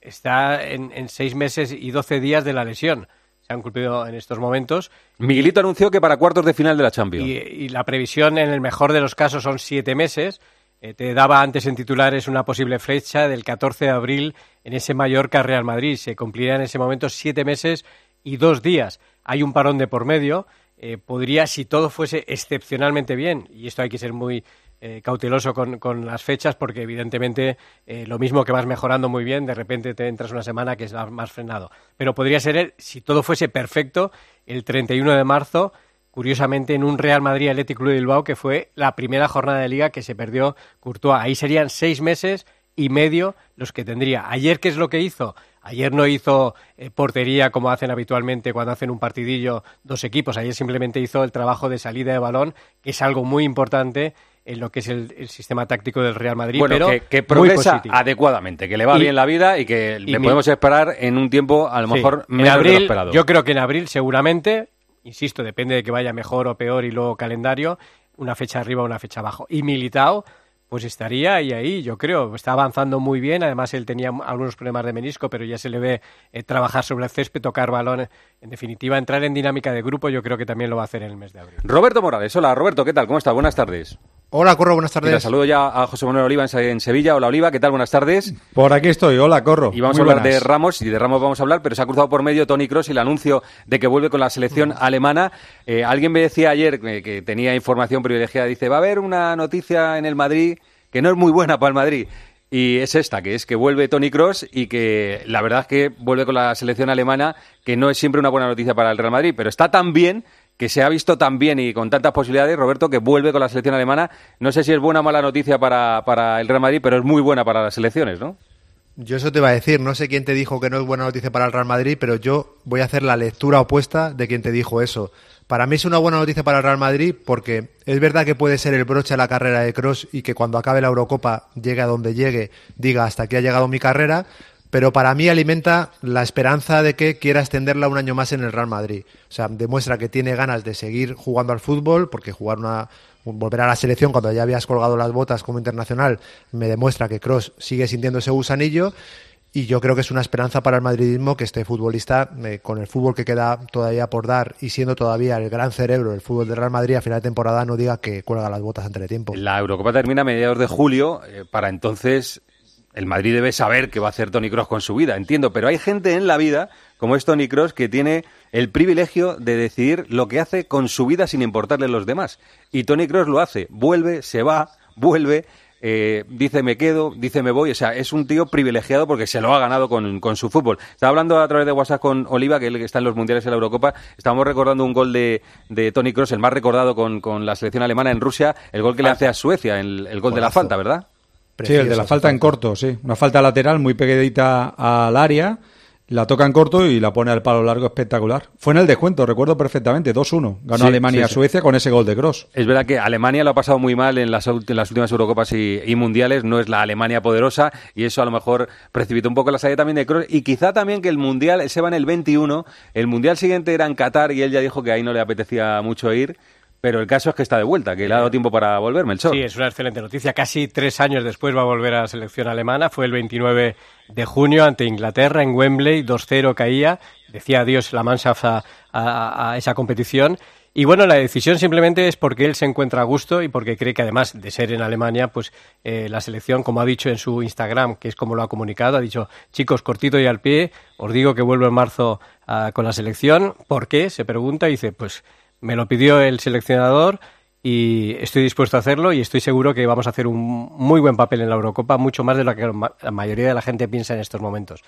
está en, en seis meses y doce días de la lesión. Se han cumplido en estos momentos. Miguelito anunció que para cuartos de final de la Champions. Y, y la previsión, en el mejor de los casos, son siete meses. Eh, te daba antes en titulares una posible fecha del 14 de abril en ese Mallorca Real Madrid. Se cumplirá en ese momento siete meses y dos días. Hay un parón de por medio. Eh, podría, si todo fuese excepcionalmente bien, y esto hay que ser muy eh, cauteloso con, con, las fechas, porque evidentemente lo mismo que vas mejorando muy bien, de repente te entras una semana que es más frenado. Pero podría ser, si todo fuese perfecto, el 31 de marzo curiosamente en un Real Madrid Atlético Club de Bilbao que fue la primera jornada de liga que se perdió Courtois. Ahí serían seis meses y medio los que tendría. Ayer, ¿qué es lo que hizo? Ayer no hizo eh, portería como hacen habitualmente cuando hacen un partidillo dos equipos. Ayer simplemente hizo el trabajo de salida de balón, que es algo muy importante en lo que es el, sistema táctico del Real Madrid. Bueno, pero que, que progresa adecuadamente, que le va Y- bien la vida y que le mi- podemos esperar en un tiempo a lo Sí, mejor en menos de lo abril, esperado. Yo creo que en abril seguramente, insisto, depende de que vaya mejor o peor y luego calendario, una fecha arriba o una fecha abajo. Y Militao, pues estaría ahí, ahí, yo creo, está avanzando muy bien. Además, él tenía algunos problemas de menisco, pero ya se le ve eh, trabajar sobre el césped, tocar balón. En definitiva, entrar en dinámica de grupo, yo creo que también lo va a hacer en el mes de abril. Roberto Morales, hola Roberto, ¿qué tal? ¿Cómo estás? Buenas tardes. Hola, Corro, buenas tardes. Mira, saludo ya a José Manuel Oliva en Se- en Sevilla. Hola Oliva, ¿qué tal? Buenas tardes. Por aquí estoy, hola, corro. Y vamos Muy a hablar buenas. de Ramos, y de Ramos vamos a hablar, pero se ha cruzado por medio Tony Cross y el anuncio de que vuelve con la selección alemana. Eh, alguien me decía ayer eh, que tenía información privilegiada, dice, va a haber una noticia en el Madrid que no es muy buena para el Madrid. Y es esta, que es que vuelve Tony Cross y que la verdad es que vuelve con la selección alemana, que no es siempre una buena noticia para el Real Madrid, pero está tan bien que se ha visto tan bien y con tantas posibilidades, Roberto, que vuelve con la selección alemana. No sé si es buena o mala noticia para, para el Real Madrid, pero es muy buena para las selecciones, ¿no? Yo eso te iba a decir, no sé quién te dijo que no es buena noticia para el Real Madrid, pero yo voy a hacer la lectura opuesta de quien te dijo eso. Para mí es una buena noticia para el Real Madrid porque es verdad que puede ser el broche a la carrera de Cross y que cuando acabe la Eurocopa llegue a donde llegue, diga hasta aquí ha llegado mi carrera, pero para mí alimenta la esperanza de que quiera extenderla un año más en el Real Madrid. O sea, demuestra que tiene ganas de seguir jugando al fútbol, porque jugar una volver a la selección cuando ya habías colgado las botas como internacional me demuestra que Cross sigue sintiendo ese gusanillo y yo creo que es una esperanza para el madridismo que este futbolista, eh, con el fútbol que queda todavía por dar y siendo todavía el gran cerebro del fútbol del Real Madrid a final de temporada, no diga que cuelga las botas ante el tiempo. La Eurocopa termina a mediados de julio. eh, para entonces, el Madrid debe saber qué va a hacer Tony Cross con su vida, entiendo. Pero hay gente en la vida, como es Tony Cross, que tiene el privilegio de decidir lo que hace con su vida sin importarle los demás. Y Tony Cross lo hace. Vuelve, se va, vuelve. eh, dice me quedo, dice me voy, o sea, es un tío privilegiado porque se lo ha ganado con, con su fútbol. Estaba hablando a través de WhatsApp con Oliva, que él está en los mundiales de la Eurocopa, estábamos recordando un gol de, de Tony Cross, el más recordado con, con la selección alemana en Rusia, el gol que le hace a Suecia, el, el gol de la falta, ¿verdad? Sí, el de la falta en corto, sí. Una falta lateral muy pegadita al área, la toca en corto y la pone al palo largo espectacular. Fue en el descuento, recuerdo perfectamente, 2-1. Ganó Sí, Alemania sí, a sí. Suecia con ese gol de Cross. Es verdad que Alemania lo ha pasado muy mal en las, ult- en las últimas Eurocopas y, y Mundiales, no es la Alemania poderosa y eso a lo mejor precipitó un poco la salida también de Kroos y quizá también que el Mundial, ese va en el 21, el Mundial siguiente era en Qatar y él ya dijo que ahí no le apetecía mucho ir, pero el caso es que está de vuelta, que le ha dado tiempo para volver, Melchor. Sí, es una excelente noticia. Casi tres años después va a volver a la selección alemana. Fue el 29 de junio ante Inglaterra en Wembley. 2-0 caía. Decía adiós la Mannschaft a, a- esa competición. Y bueno, la decisión simplemente es porque él se encuentra a gusto y porque cree que además de ser en Alemania, pues eh, la selección, como ha dicho en su Instagram, que es como lo ha comunicado, ha dicho, chicos, cortito y al pie, os digo que vuelvo en marzo ah, con la selección. ¿Por qué? Se pregunta y dice, pues me lo pidió el seleccionador y estoy dispuesto a hacerlo y estoy seguro que vamos a hacer un muy buen papel en la Eurocopa, mucho más de lo que la mayoría de la gente piensa en estos momentos.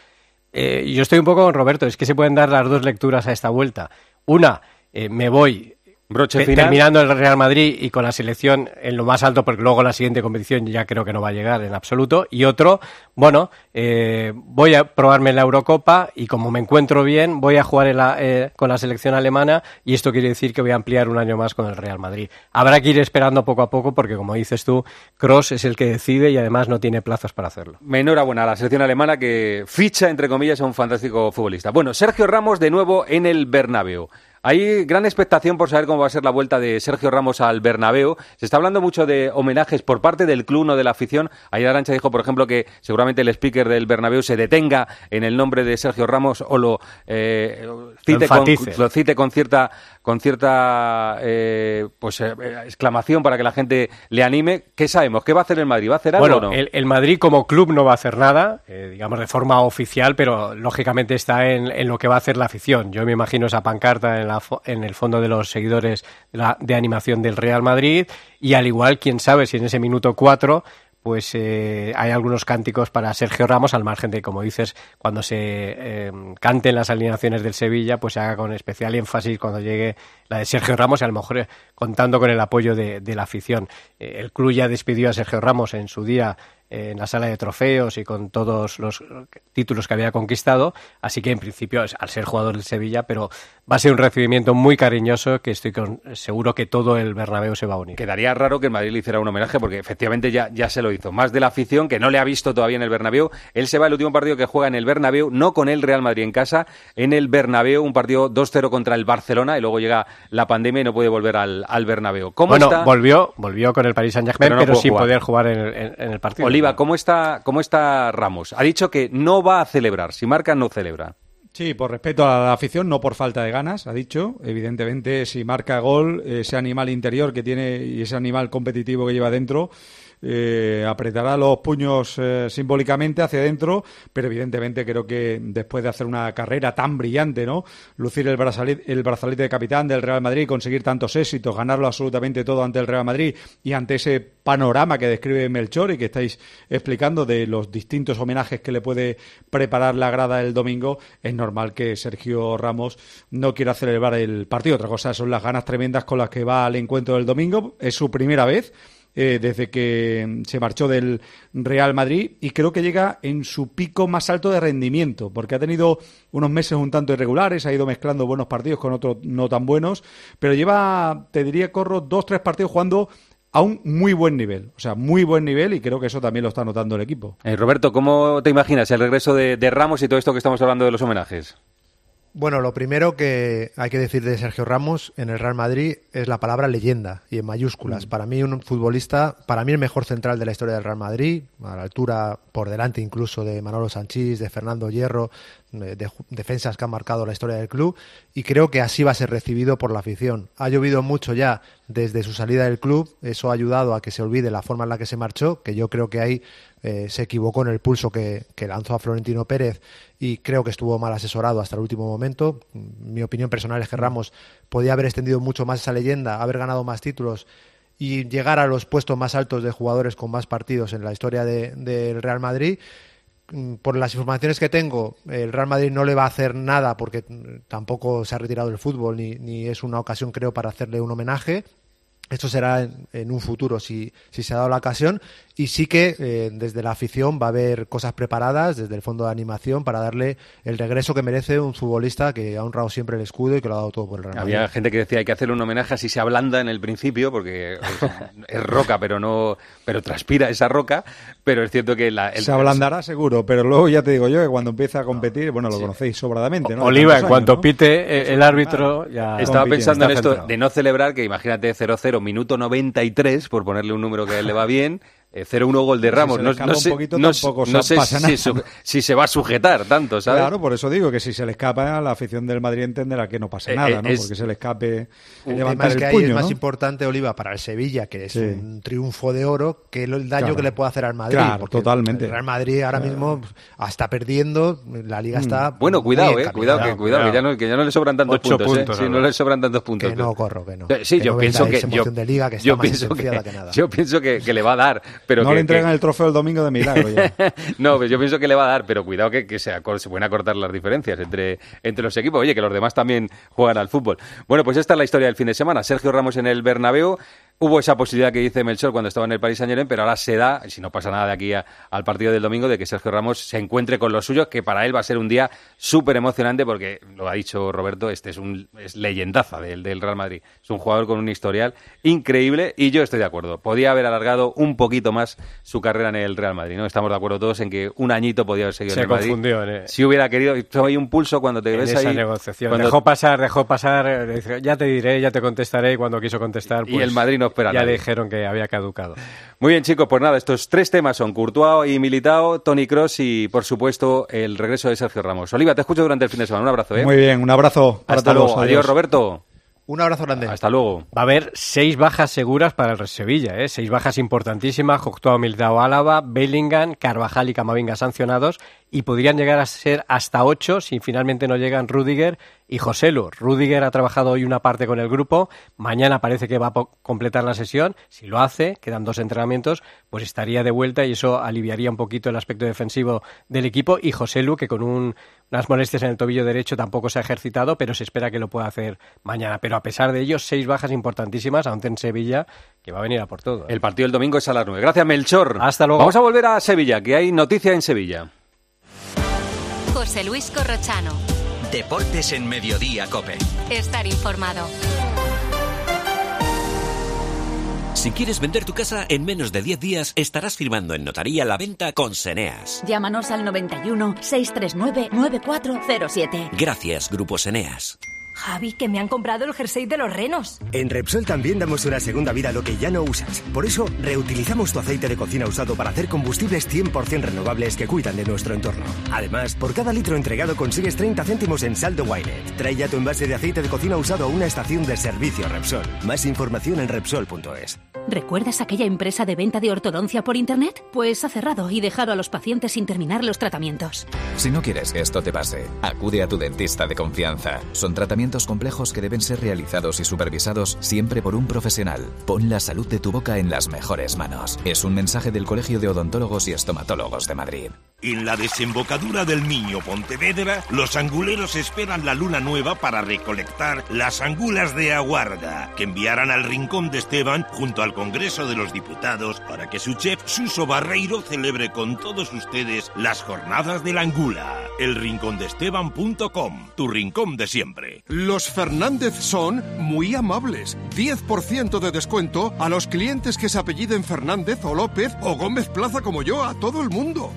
Eh, yo estoy un poco con Roberto, es que se pueden dar las dos lecturas a esta vuelta. Una, eh, me voy Broche final. terminando el Real Madrid y con la selección en lo más alto, porque luego la siguiente competición ya creo que no va a llegar en absoluto. Y otro, bueno, eh, voy a probarme en la Eurocopa y como me encuentro bien, voy a jugar en la- eh, con la selección alemana y esto quiere decir que voy a ampliar un año más con el Real Madrid. Habrá que ir esperando poco a poco porque, como dices tú, Cross es el que decide y además no tiene plazos para hacerlo. Enhorabuena a la selección alemana que ficha, entre comillas, a un fantástico futbolista. Bueno, Sergio Ramos de nuevo en el Bernabéu. Hay gran expectación por saber cómo va a ser la vuelta de Sergio Ramos al Bernabéu. Se está hablando mucho de homenajes por parte del club, no de la afición. Ayer Arancha dijo, por ejemplo, que seguramente el speaker del Bernabéu se detenga en el nombre de Sergio Ramos o lo, eh, cite, con, enfatice. lo cite con cierta, con cierta eh, pues, eh, exclamación para que la gente le anime. ¿Qué sabemos? ¿Qué va a hacer el Madrid? ¿Va a hacer algo Bueno, o no? el, el Madrid como club no va a hacer nada, eh, digamos de forma oficial, pero lógicamente está en, en lo que va a hacer la afición. Yo me imagino esa pancarta en, en el fondo de los seguidores de, la- de animación del Real Madrid y al igual, quién sabe si en ese minuto cuatro pues eh, hay algunos cánticos para Sergio Ramos, al margen de, como dices, cuando se eh, canten las alineaciones del Sevilla, pues se haga con especial énfasis cuando llegue la de Sergio Ramos y a lo mejor eh, contando con el apoyo de, la afición. Eh, el club ya despidió a Sergio Ramos en su día en la sala de trofeos y con todos los títulos que había conquistado. Así que en principio, al ser jugador del Sevilla, pero va a ser un recibimiento muy cariñoso que estoy con- seguro que todo el Bernabéu se va a unir. Quedaría raro que el Madrid le hiciera un homenaje porque efectivamente ya, ya se lo hizo. Más de la afición que no le ha visto todavía en el Bernabéu. Él se va el último partido que juega en el Bernabéu, no con el Real Madrid en casa, en el Bernabéu, un partido 2-0 contra el Barcelona y luego llega la pandemia y no puede volver al, al Bernabéu. ¿Cómo bueno, está? volvió, volvió con el Paris Saint-Germain, Pero pero, no pudo sin jugar. poder jugar en el, en- en el partido. Oliva, ¿cómo está, ¿cómo está Ramos? Ha dicho que no va a celebrar. Si marca, no celebra. Sí, por respeto a la afición, no por falta de ganas, ha dicho. Evidentemente, si marca gol, ese animal interior que tiene y ese animal competitivo que lleva dentro, eh, apretará los puños eh, simbólicamente hacia adentro, pero evidentemente creo que después de hacer una carrera tan brillante, ¿no? Lucir el brazalete, el brazalete de capitán del Real Madrid, conseguir tantos éxitos, ganarlo absolutamente todo ante el Real Madrid y ante ese panorama que describe Melchor y que estáis explicando de los distintos homenajes que le puede preparar la grada el domingo, es normal que Sergio Ramos no quiera celebrar el partido. Otra cosa son las ganas tremendas con las que va al encuentro del domingo. Es su primera vez eh, desde que se marchó del Real Madrid y creo que llega en su pico más alto de rendimiento, porque ha tenido unos meses un tanto irregulares, ha ido mezclando buenos partidos con otros no tan buenos, pero lleva, te diría, Corro, dos, tres partidos jugando a un muy buen nivel, o sea, muy buen nivel y creo que eso también lo está notando el equipo. Eh, Roberto, ¿cómo te imaginas el regreso de, de Ramos y todo esto que estamos hablando de los homenajes? Bueno, lo primero que hay que decir de Sergio Ramos en el Real Madrid es la palabra leyenda y en mayúsculas. Mm. Para mí un futbolista, para mí el mejor central de la historia del Real Madrid, a la altura por delante incluso de Manolo Sanchís, de Fernando Hierro, de, defensas que han marcado la historia del club y creo que así va a ser recibido por la afición. Ha llovido mucho ya desde su salida del club, eso ha ayudado a que se olvide la forma en la que se marchó, que yo creo que ahí eh, se equivocó en el pulso que, lanzó a Florentino Pérez y creo que estuvo mal asesorado hasta el último momento. Mi opinión personal es que Ramos podía haber extendido mucho más esa leyenda, haber ganado más títulos y llegar a los puestos más altos de jugadores con más partidos en la historia de- del Real Madrid. Mm, Por las informaciones que tengo, el Real Madrid no le va a hacer nada porque mm, tampoco se ha retirado del fútbol ni, es una ocasión, creo, para hacerle un homenaje. Esto será en, un futuro si se ha dado la ocasión. Y sí que eh, desde la afición va a haber cosas preparadas desde el fondo de animación para darle el regreso que merece un futbolista que ha honrado siempre el escudo y que lo ha dado todo por el Real Madrid. Había gente que decía hay que hacerle un homenaje así se ablanda en el principio, porque es, es roca, pero no, pero transpira esa roca. Pero es cierto que la, el- Se ablandará seguro, pero luego ya te digo yo que cuando empieza a competir, bueno, lo conocéis sobradamente, ¿no? Oliva, en cuanto pite eh, el árbitro, ya. Estaba pensando en esto centrado. de no celebrar, que imagínate 0-0, minuto 93, por ponerle un número que a él le va bien, eh, 0-1 gol de Ramos. no, no un sé, poquito, no sé si, su- si se va a sujetar tanto, ¿sabes? Claro, por eso digo que si se le escapa, la afición del Madrid entenderá que no pasa Eh, nada, eh, ¿no? es- Porque se le escape El levantar que el ahí puño, es más importante, Oliva, para el Sevilla, que es Sí. un triunfo de oro, que el daño Claro. que le puede hacer al Madrid. Claro, porque totalmente. El Real Madrid ahora mismo hasta perdiendo, la liga está. Mm. Bueno, muy cuidado, eh, cuidado, que, cuidado, que ya no, que ya no le sobran tantos Ocho puntos, eh. puntos, Sí, no le sobran tantos puntos. Que no, corro, que no. Eh, Sí, Que yo pienso que yo, que está pienso que, que que, que le va a dar, pero no que, le que- entregan el trofeo el domingo de milagro ya. no, pues yo pienso que le va a dar, pero cuidado que, que se, se pueden acortar las diferencias entre, entre los equipos. Oye, que los demás también juegan al fútbol. Bueno, pues esta es la historia del fin de semana. Sergio Ramos en el Bernabéu. Hubo esa posibilidad que dice Melchor cuando estaba en el Paris Saint Germain, pero ahora se da, si no pasa nada de aquí a- al partido del domingo, de que Sergio Ramos se encuentre con los suyos, que para él va a ser un día súper emocionante porque, lo ha dicho Roberto, este es un es leyendaza del, del Real Madrid. Es un jugador con un historial increíble y yo estoy de acuerdo. Podía haber alargado un poquito más su carrera en el Real Madrid, ¿no? Estamos de acuerdo todos en que un añito podía haber seguido Se en el Madrid. confundió en, eh, Si hubiera querido, hay un pulso cuando te en ves esa ahí. negociación. cuando- Dejó pasar, dejó pasar, eh, ya te diré, ya te contestaré, cuando quiso contestar, Y pues, el Madrid no espera Ya nadie. dijeron que había caducado. Muy bien, chicos, pues nada, estos tres temas son Courtois y Militao, Tony Cross y, por supuesto, el regreso de Sergio Ramos. Oliva, te escucho durante el fin de semana. Un abrazo, ¿eh? Muy bien, un abrazo para Hasta todos. luego. Adiós, Roberto. Un abrazo grande. Hasta luego. Va a haber seis bajas seguras para el Sevilla, ¿eh? seis bajas importantísimas, Cocteau, Militao, Álava, Bellingham, Carvajal y Camavinga sancionados y podrían llegar a ser hasta ocho si finalmente no llegan Rudiger y Joselu. Rudiger ha trabajado hoy una parte con el grupo, mañana parece que va a completar la sesión, si lo hace, quedan dos entrenamientos, pues estaría de vuelta y eso aliviaría un poquito el aspecto defensivo del equipo y Joselu que con un unas molestias en el tobillo derecho, tampoco se ha ejercitado, pero se espera que lo pueda hacer mañana. Pero a pesar de ello, seis bajas importantísimas, aún en Sevilla, que va a venir a por todo. ¿eh? El partido del domingo es a las 9. Gracias, Melchor. Hasta luego. Vamos a volver a Sevilla, que hay noticia en Sevilla. José Luis Corrochano. Deportes en Mediodía, Cope. Estar informado. Si quieres vender tu casa en menos de 10 días, estarás firmando en notaría la venta con Seneas. Llámanos al 91 639 9407. Gracias, Grupo Seneas. Javi, que me han comprado el jersey de los renos. En Repsol también damos una segunda vida a lo que ya no usas. Por eso, reutilizamos tu aceite de cocina usado para hacer combustibles 100% renovables que cuidan de nuestro entorno. Además, por cada litro entregado consigues 30 céntimos en saldo Winet. Trae ya tu envase de aceite de cocina usado a una estación de servicio Repsol. Más información en Repsol.es. ¿Recuerdas aquella empresa de venta de ortodoncia por Internet? Pues ha cerrado y dejado a los pacientes sin terminar los tratamientos. Si no quieres que esto te pase, acude a tu dentista de confianza. Son tratamientos complejos que deben ser realizados y supervisados siempre por un profesional. Pon la salud de tu boca en las mejores manos. Es un mensaje del Colegio de Odontólogos y Estomatólogos de Madrid. En la desembocadura del Niño Pontevedra, los anguleros esperan la luna nueva para recolectar las angulas de aguarda, que enviarán al Rincón de Esteban junto al Congreso de los Diputados para que su chef Suso Barreiro celebre con todos ustedes las jornadas de la angula. Elrincondeesteban.com, tu rincón de siempre. Los Fernández son muy amables. 10% de descuento a los clientes que se apelliden Fernández o López o Gómez Plaza como yo, a todo el mundo.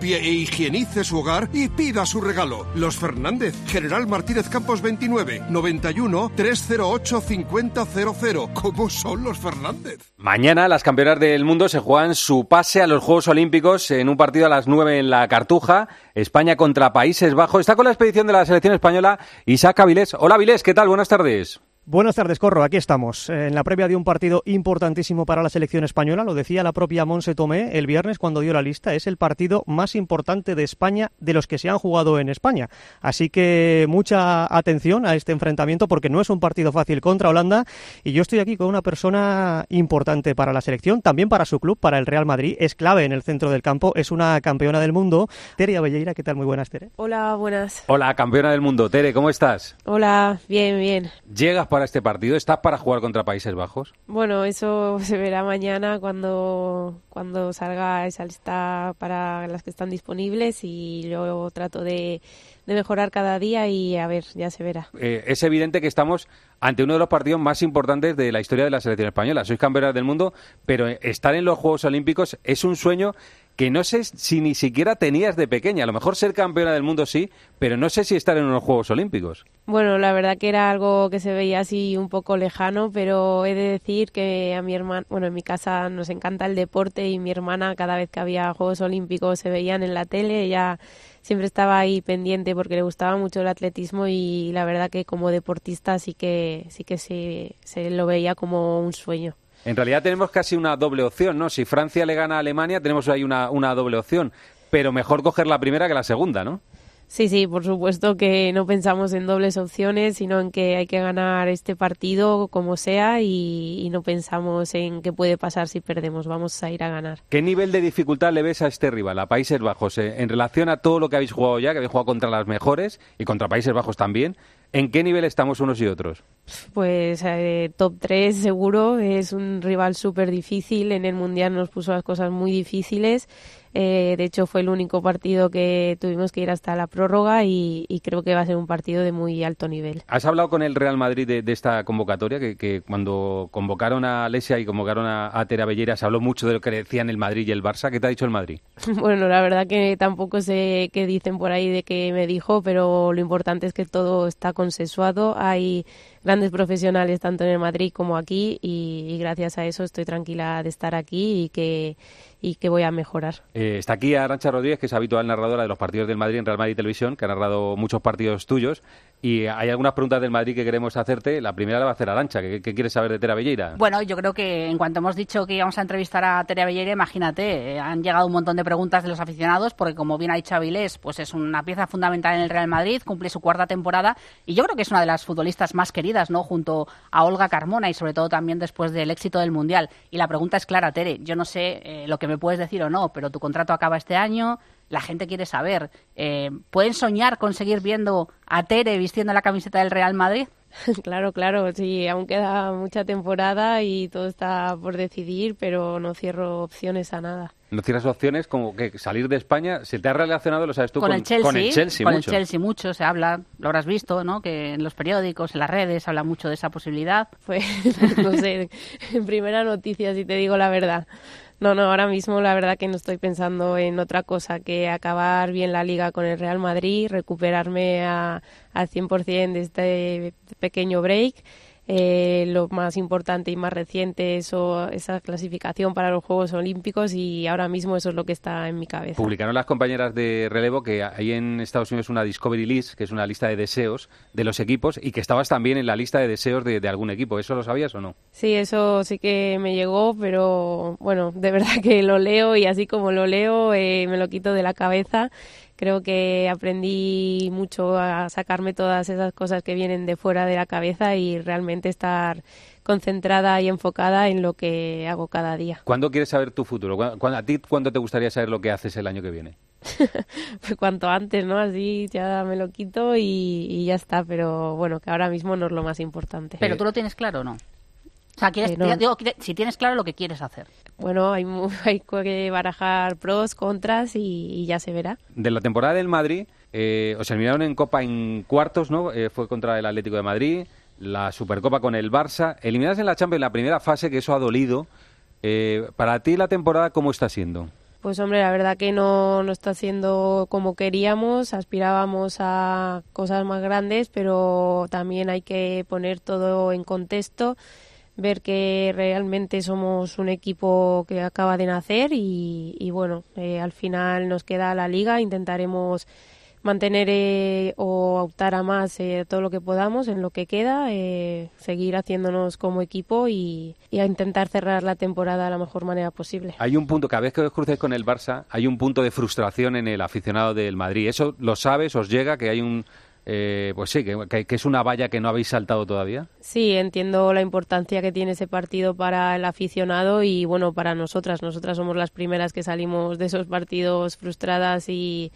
Limpie e higienice su hogar y pida su regalo. Los Fernández, General Martínez Campos 29, 91 308 5000. ¿Cómo son los Fernández? Mañana las campeonas del mundo se juegan su pase a los Juegos Olímpicos en un partido a las 9 en la Cartuja. España contra Países Bajos. Está con la expedición de la selección española Isaac Avilés. Hola Avilés, ¿qué tal? Buenas tardes. Buenas tardes, Corro. Aquí estamos, en la previa de un partido importantísimo para la selección española. Lo decía la propia Monse Tomé el viernes cuando dio la lista. Es el partido más importante de España de los que se han jugado en España. Así que mucha atención a este enfrentamiento porque no es un partido fácil contra Holanda. Y yo estoy aquí con una persona importante para la selección, también para su club, para el Real Madrid. Es clave en el centro del campo. Es una campeona del mundo. Tere Abelleira, ¿qué tal? Muy buenas, Tere. Hola, buenas. Hola, campeona del mundo. Tere, ¿cómo estás? Hola, bien, bien. ¿Llegas para este partido? ¿Estás para jugar contra Países Bajos? Bueno, eso se verá mañana cuando, cuando salga esa lista para las que están disponibles y yo trato de, de mejorar cada día y a ver, ya se verá. Eh, es evidente que estamos ante uno de los partidos más importantes de la historia de la selección española. Sois campeonas del mundo, pero estar en los Juegos Olímpicos es un sueño que no sé si ni siquiera tenías de pequeña. A lo mejor ser campeona del mundo sí, pero no sé si estar en unos Juegos Olímpicos. Bueno, la verdad que era algo que se veía así un poco lejano, pero he de decir que a mi hermana, bueno, en mi casa nos encanta el deporte y mi hermana cada vez que había Juegos Olímpicos se veían en la tele, ella siempre estaba ahí pendiente porque le gustaba mucho el atletismo y la verdad que como deportista sí que sí que se, se lo veía como un sueño. En realidad tenemos casi una doble opción, ¿no? Si Francia le gana a Alemania, tenemos ahí una, una doble opción. Pero mejor coger la primera que la segunda, ¿no? Sí, sí, por supuesto que no pensamos en dobles opciones, sino en que hay que ganar este partido como sea y, y, no pensamos en qué puede pasar si perdemos, vamos a ir a ganar. ¿Qué nivel de dificultad le ves a este rival, a Países Bajos, eh, en relación a todo lo que habéis jugado ya, que habéis jugado contra las mejores y contra Países Bajos también? ¿En qué nivel estamos unos y otros? Pues eh, top 3 seguro, es un rival súper difícil, en el Mundial nos puso las cosas muy difíciles eh, de hecho, fue el único partido que tuvimos que ir hasta la prórroga y, y, creo que va a ser un partido de muy alto nivel. ¿Has hablado con el Real Madrid de, de esta convocatoria? Que, que, cuando convocaron a Alesia y convocaron a, a Tera Bellera se habló mucho de lo que decían el Madrid y el Barça. ¿Qué te ha dicho el Madrid? bueno, la verdad que tampoco sé qué dicen por ahí de que me dijo, pero lo importante es que todo está consensuado. Hay grandes profesionales tanto en el Madrid como aquí y, y gracias a eso estoy tranquila de estar aquí y que y que voy a mejorar. Eh, está aquí Arancha Rodríguez, que es habitual narradora de los partidos del Madrid en Real Madrid Televisión, que ha narrado muchos partidos tuyos. Y hay algunas preguntas del Madrid que queremos hacerte. La primera la va a hacer Arancha. ¿Qué, qué quieres saber de Tere Belleira? Bueno, yo creo que en cuanto hemos dicho que íbamos a entrevistar a Tere Belleira, imagínate, eh, han llegado un montón de preguntas de los aficionados, porque como bien ha dicho Avilés, pues es una pieza fundamental en el Real Madrid, cumple su cuarta temporada y yo creo que es una de las futbolistas más queridas, ¿no? Junto a Olga Carmona y sobre todo también después del éxito del Mundial. Y la pregunta es clara, Tere, yo no sé eh, lo que me puedes decir o no, pero tu contrato acaba este año, la gente quiere saber. Eh, ¿Pueden soñar con seguir viendo a Tere vistiendo la camiseta del Real Madrid? Claro, claro, sí, aún queda mucha temporada y todo está por decidir, pero no cierro opciones a nada. No cierras opciones como que salir de España, ¿se te ha relacionado, lo sabes tú, con, el Chelsea? con el Chelsea con mucho? el Chelsea mucho, se habla, lo habrás visto, ¿no? Que en los periódicos, en las redes, se habla mucho de esa posibilidad. Pues, no sé, en primera noticia, si te digo la verdad. No, no, ahora mismo la verdad que no estoy pensando en otra cosa que acabar bien la liga con el Real Madrid, recuperarme a, al 100% de este pequeño break. Eh, lo más importante y más reciente es o- esa clasificación para los Juegos Olímpicos y ahora mismo eso es lo que está en mi cabeza. Publicaron las compañeras de relevo que hay en Estados Unidos una Discovery List, que es una lista de deseos de los equipos, y que estabas también en la lista de deseos de, de algún equipo. ¿Eso lo sabías o no? Sí, eso sí que me llegó, pero bueno, de verdad que lo leo y así como lo leo eh, me lo quito de la cabeza. Creo que aprendí mucho a sacarme todas esas cosas que vienen de fuera de la cabeza y realmente estar concentrada y enfocada en lo que hago cada día. ¿Cuándo quieres saber tu futuro? ¿Cuándo- cuándo- ¿A ti cuándo te gustaría saber lo que haces el año que viene? Pues cuanto antes, ¿no? Así ya me lo quito y, y ya está, pero bueno, que ahora mismo no es lo más importante. Pero tú lo tienes claro o no? O sea, quieres, Eh, no. digo, si tienes claro lo que quieres hacer. Bueno, hay, mu- hay que barajar pros, contras y, y ya se verá. De la temporada del Madrid, eh, os eliminaron en Copa en cuartos, ¿no? Eh, fue contra el Atlético de Madrid, la Supercopa con el Barça. Eliminadas en la Champions en la primera fase, que eso ha dolido. Eh, para ti la temporada, ¿cómo está siendo? Pues hombre, la verdad que no, no está siendo como queríamos, aspirábamos a cosas más grandes, pero también hay que poner todo en contexto, ver que realmente somos un equipo que acaba de nacer y, bueno, eh, al final nos queda la liga, intentaremos mantener eh, o optar a más eh, todo lo que podamos en lo que queda, eh, seguir haciéndonos como equipo y, a intentar cerrar la temporada de la mejor manera posible. Hay un punto, cada vez que os cruzáis con el Barça, hay un punto de frustración en el aficionado del Madrid. ¿Eso lo sabes, os llega, que hay un... eh, pues sí, que, que- que es una valla que no habéis saltado todavía? Sí, entiendo la importancia que tiene ese partido para el aficionado y bueno, para nosotras. Nosotras somos las primeras que salimos de esos partidos frustradas y,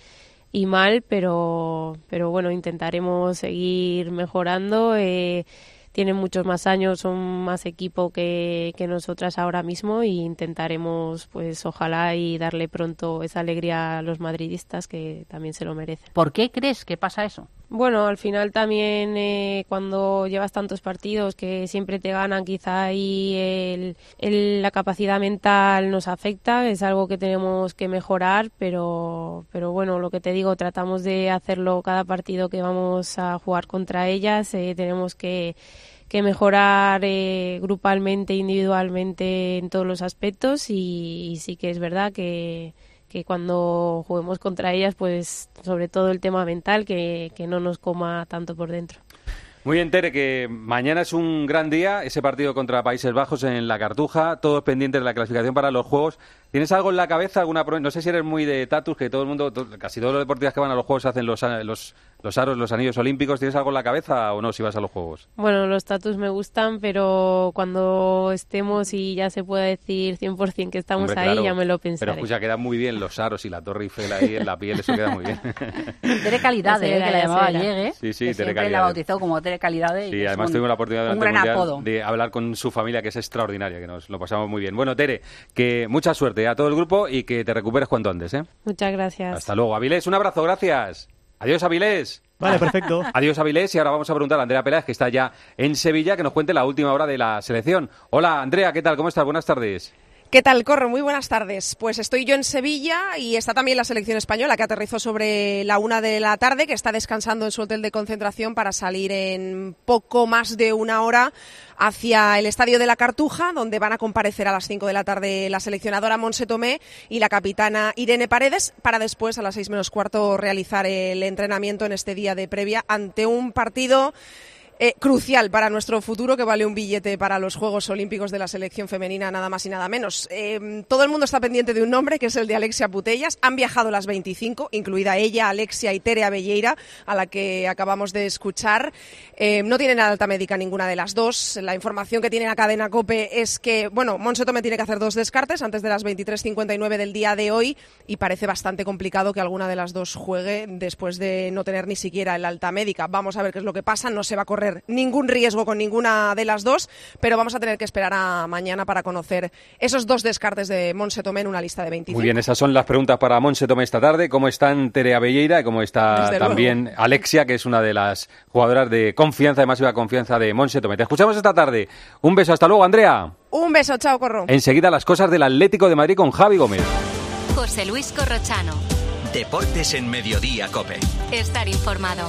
y mal, pero, pero bueno, intentaremos seguir mejorando. Eh, tienen muchos más años, son más equipo que, que nosotras ahora mismo y intentaremos, pues ojalá y darle pronto esa alegría a los madridistas que también se lo merecen. ¿Por qué crees que pasa eso? Bueno, al final también eh, cuando llevas tantos partidos que siempre te ganan, quizá ahí la capacidad mental nos afecta, es algo que tenemos que mejorar, pero, pero bueno, lo que te digo, tratamos de hacerlo cada partido que vamos a jugar contra ellas, eh, tenemos que que mejorar eh, grupalmente, individualmente en todos los aspectos y sí que es verdad que, que cuando juguemos contra ellas, pues sobre todo el tema mental, que, que no nos coma tanto por dentro. Muy bien, Tere, que mañana es un gran día, ese partido contra Países Bajos en la Cartuja, todos pendientes de la clasificación para los Juegos. ¿Tienes algo en la cabeza? alguna No sé si eres muy de tatus, que todo el mundo, casi todos los deportistas que van a los Juegos hacen los, los, los aros, los anillos olímpicos. ¿Tienes algo en la cabeza o no si vas a los Juegos? Bueno, los tatus me gustan, pero cuando estemos y ya se pueda decir 100% que estamos Hombre, ahí, claro. ya me lo Pero pensaré. escucha, quedan muy bien los aros y la Torre Eiffel ahí en la piel, eso queda muy bien. Tere Calidad, Ya se eh, que la llamaba verá. Llegue. Sí, sí, que Tere Calidad. la bautizó como Tere Calidad. y Sí, además un- tuvimos la oportunidad un gran apodo. de hablar con su familia, que es extraordinaria, que nos lo pasamos muy bien. Bueno, Tere, que mucha suerte a todo el grupo y que te recuperes cuanto antes, ¿eh? Muchas gracias. Hasta luego. Avilés, un abrazo, gracias. Adiós, Avilés. Vale, perfecto. Adiós, Avilés. Y ahora vamos a preguntar a Andrea Peláez, que está ya en Sevilla, que nos cuente la última hora de la selección. Hola, Andrea, ¿qué tal? ¿Cómo estás? Buenas tardes. ¿Qué tal, Corro? Muy buenas tardes. Pues estoy yo en Sevilla y está también la selección española que aterrizó sobre la una de la tarde, que está descansando en su hotel de concentración para salir en poco más de una hora hacia el estadio de la Cartuja, donde van a comparecer a las cinco de la tarde la seleccionadora Monse Tomé y la capitana Irene Paredes, para después a las seis menos cuarto realizar el entrenamiento en este día de previa ante un partido eh, crucial para nuestro futuro que vale un billete para los Juegos Olímpicos de la selección femenina, nada más y nada menos. Eh, todo el mundo está pendiente de un nombre que es el de Alexia Putellas. Han viajado las 25, incluida ella, Alexia y Tere Abelleira, a la que acabamos de escuchar. Eh, no tienen alta médica ninguna de las dos. La información que tiene la cadena COPE es que, bueno, Monse Tome tiene que hacer dos descartes antes de las 23.59 del día de hoy y parece bastante complicado que alguna de las dos juegue después de no tener ni siquiera el alta médica. Vamos a ver qué es lo que pasa. No se va a correr ningún riesgo con ninguna de las dos, pero vamos a tener que esperar a mañana para conocer esos dos descartes de Monse Tomé en una lista de 25. Muy bien, esas son las preguntas para Monse Tomé esta tarde. ¿Cómo están Tere Abelleira y cómo está Desde también luego. Alexia, que es una de las jugadoras de confianza, de máxima confianza de Monse Tomé? Te escuchamos esta tarde. Un beso, hasta luego, Andrea. Un beso, chao, corro. Enseguida las cosas del Atlético de Madrid con Javi Gómez. José Luis Corrochano. Deportes en Mediodía, Cope. Estar informado.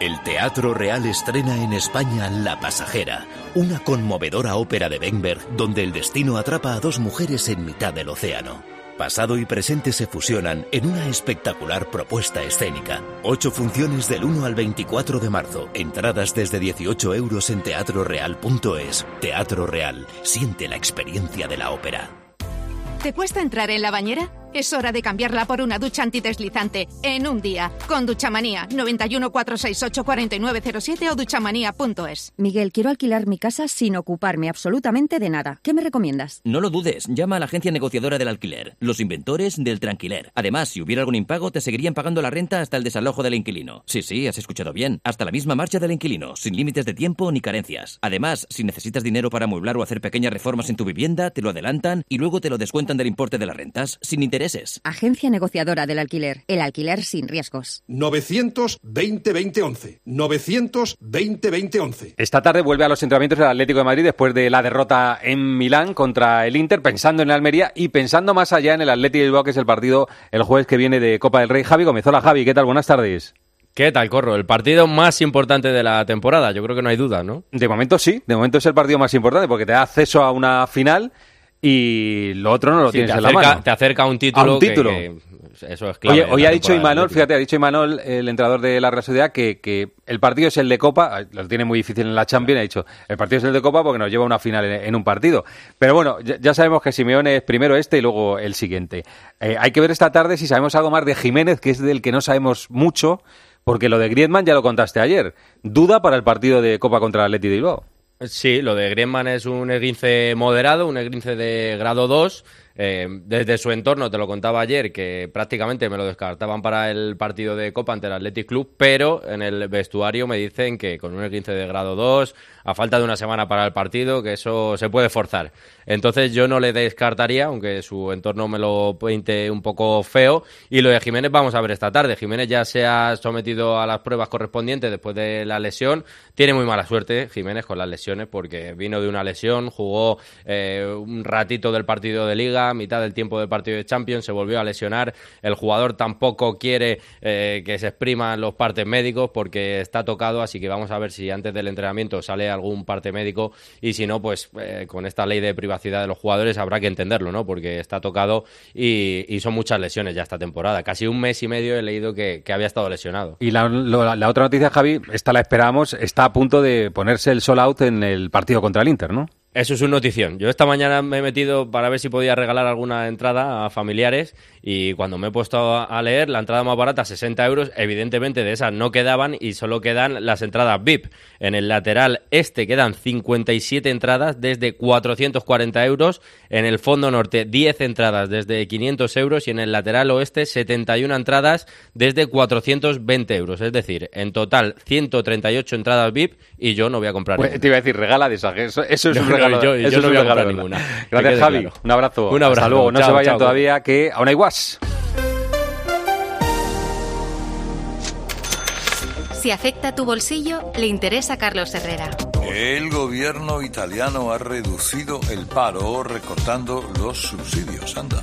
El Teatro Real estrena en España La Pasajera, una conmovedora ópera de Benberg donde el destino atrapa a dos mujeres en mitad del océano. Pasado y presente se fusionan en una espectacular propuesta escénica. Ocho funciones del 1 al 24 de marzo. Entradas desde 18 euros en teatroreal.es. Teatro Real. Siente la experiencia de la ópera. ¿Te cuesta entrar en la bañera? Es hora de cambiarla por una ducha antideslizante en un día con Duchamanía 91 468 4907 o duchamanía.es. Miguel, quiero alquilar mi casa sin ocuparme absolutamente de nada. ¿Qué me recomiendas? No lo dudes, llama a la agencia negociadora del alquiler, los inventores del tranquiler. Además, si hubiera algún impago, te seguirían pagando la renta hasta el desalojo del inquilino. Sí, sí, has escuchado bien. Hasta la misma marcha del inquilino, sin límites de tiempo ni carencias. Además, si necesitas dinero para amueblar o hacer pequeñas reformas en tu vivienda, te lo adelantan y luego te lo descuentan del importe de las rentas, sin intereses. Agencia negociadora del alquiler. El alquiler sin riesgos. 920-2011. 920-2011. Esta tarde vuelve a los entrenamientos el Atlético de Madrid después de la derrota en Milán contra el Inter, pensando en el Almería y pensando más allá en el Atlético de Bilbao, que es el partido el jueves que viene de Copa del Rey. Javi Gómez, hola Javi, ¿qué tal? Buenas tardes. ¿Qué tal, Corro? El partido más importante de la temporada, yo creo que no hay duda, ¿no? De momento sí, de momento es el partido más importante porque te da acceso a una final y lo otro no lo Sí, tienes te en la acerca- mano. te acerca a un título A un título. que- eso es clave Oye, hoy ha dicho Imanol, fíjate, ha dicho Imanol, el entrenador de la Real Sociedad, que, que el partido es el de Copa, lo tiene muy difícil en la Champions, ha dicho, el partido es el de Copa porque nos lleva a una final en, en un partido. Pero bueno, ya, ya sabemos que Simeone es primero este y luego el siguiente. Eh, hay que ver esta tarde si sabemos algo más de Jiménez, que es del que no sabemos mucho, porque lo de Griezmann ya lo contaste ayer. Duda para el partido de Copa contra el Atleti de Bilbao. Sí, lo de Griezmann es un esguince moderado, un esguince de grado 2. Eh, desde su entorno, te lo contaba ayer, que prácticamente me lo descartaban para el partido de Copa ante el Athletic Club, pero en el vestuario me dicen que con un esguince de grado 2, a falta de una semana para el partido, que eso se puede forzar. Entonces yo no le descartaría, aunque su entorno me lo pinte un poco feo. Y lo de Jiménez vamos a ver esta tarde. Jiménez ya se ha sometido a las pruebas correspondientes después de la lesión. Tiene muy mala suerte Jiménez con las lesiones porque vino de una lesión, jugó eh, un ratito del partido de liga, mitad del tiempo del partido de Champions, se volvió a lesionar. El jugador tampoco quiere eh, que se expriman los partes médicos porque está tocado, así que vamos a ver si antes del entrenamiento sale algún parte médico y si no, pues eh, con esta ley de privacidad de los jugadores habrá que entenderlo, ¿no? Porque está tocado y, son muchas lesiones ya esta temporada. Casi un mes y medio he leído que, había estado lesionado. Y la, la otra noticia, Javi, esta la esperamos, está a punto de ponerse el sol out en el partido contra el Inter, ¿no? Eso es una notición. Yo esta mañana me he metido para ver si podía regalar alguna entrada a familiares y cuando me he puesto a leer, la entrada más barata, 60 euros, evidentemente de esas no quedaban y solo quedan las entradas VIP. En el lateral este quedan 57 entradas desde 440 euros, en el fondo norte 10 entradas desde 500 euros y en el lateral oeste 71 entradas desde 420 euros. Es decir, en total 138 entradas VIP y yo no voy a comprar Pues, te iba a decir, regala de esas. Eso, eso es No, un regalo. yo- eso yo no voy a ninguna. Gracias, Javi. claro. Un abrazo. Un Hasta abrazo. luego. No se vayan chao. todavía, que aún hay guas. Si afecta tu bolsillo, le interesa a Carlos Herrera. El gobierno italiano ha reducido el paro recortando los subsidios. Anda.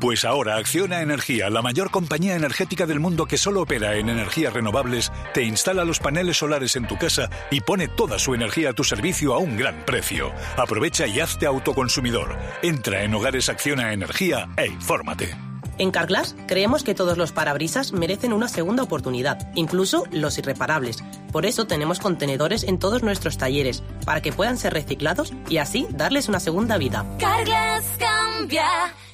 Pues ahora Acciona Energía, la mayor compañía energética del mundo que solo opera en energías renovables, te instala los paneles solares en tu casa y pone toda su energía a tu servicio a un gran precio. Aprovecha y hazte autoconsumidor. Entra en Hogares Acciona Energía e infórmate. En Carglass creemos que todos los parabrisas merecen una segunda oportunidad, incluso los irreparables. Por eso tenemos contenedores en todos nuestros talleres, para que puedan ser reciclados y así darles una segunda vida. Carglass cambia,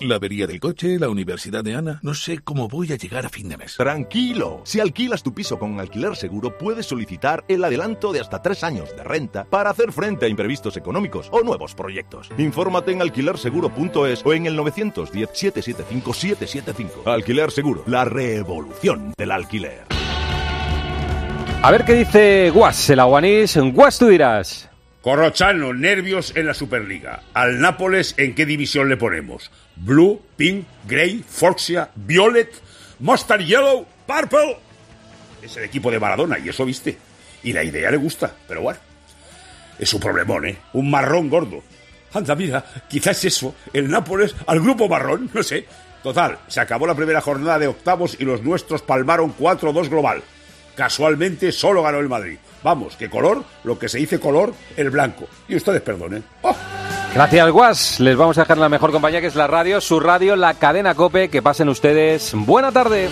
La avería del coche, la universidad de Ana. No sé cómo voy a llegar a fin de mes. Tranquilo. Si alquilas tu piso con alquiler seguro, puedes solicitar el adelanto de hasta tres años de renta para hacer frente a imprevistos económicos o nuevos proyectos. Infórmate en alquilerseguro.es o en el 910-775-775. Alquiler Seguro, la revolución del alquiler. A ver qué dice Guas, el aguanís. Guas, tú dirás. Corrochano, nervios en la Superliga. Al Nápoles, ¿en qué división le ponemos? Blue, Pink, Grey, Fucsia, Violet, Mustard Yellow, Purple. Es el equipo de Maradona y eso viste. Y la idea le gusta, pero bueno. Es un problemón, ¿eh? Un marrón gordo. Anda, mira, quizás eso, el Nápoles al grupo marrón, no sé. Total, se acabó la primera jornada de octavos y los nuestros palmaron 4-2 global. Casualmente solo ganó el Madrid. Vamos, que color, lo que se dice color, el blanco. Y ustedes perdonen. ¡Oh! Gracias, Guas. Les vamos a dejar la mejor compañía que es la radio, su radio, la cadena Cope. Que pasen ustedes. Buena tarde.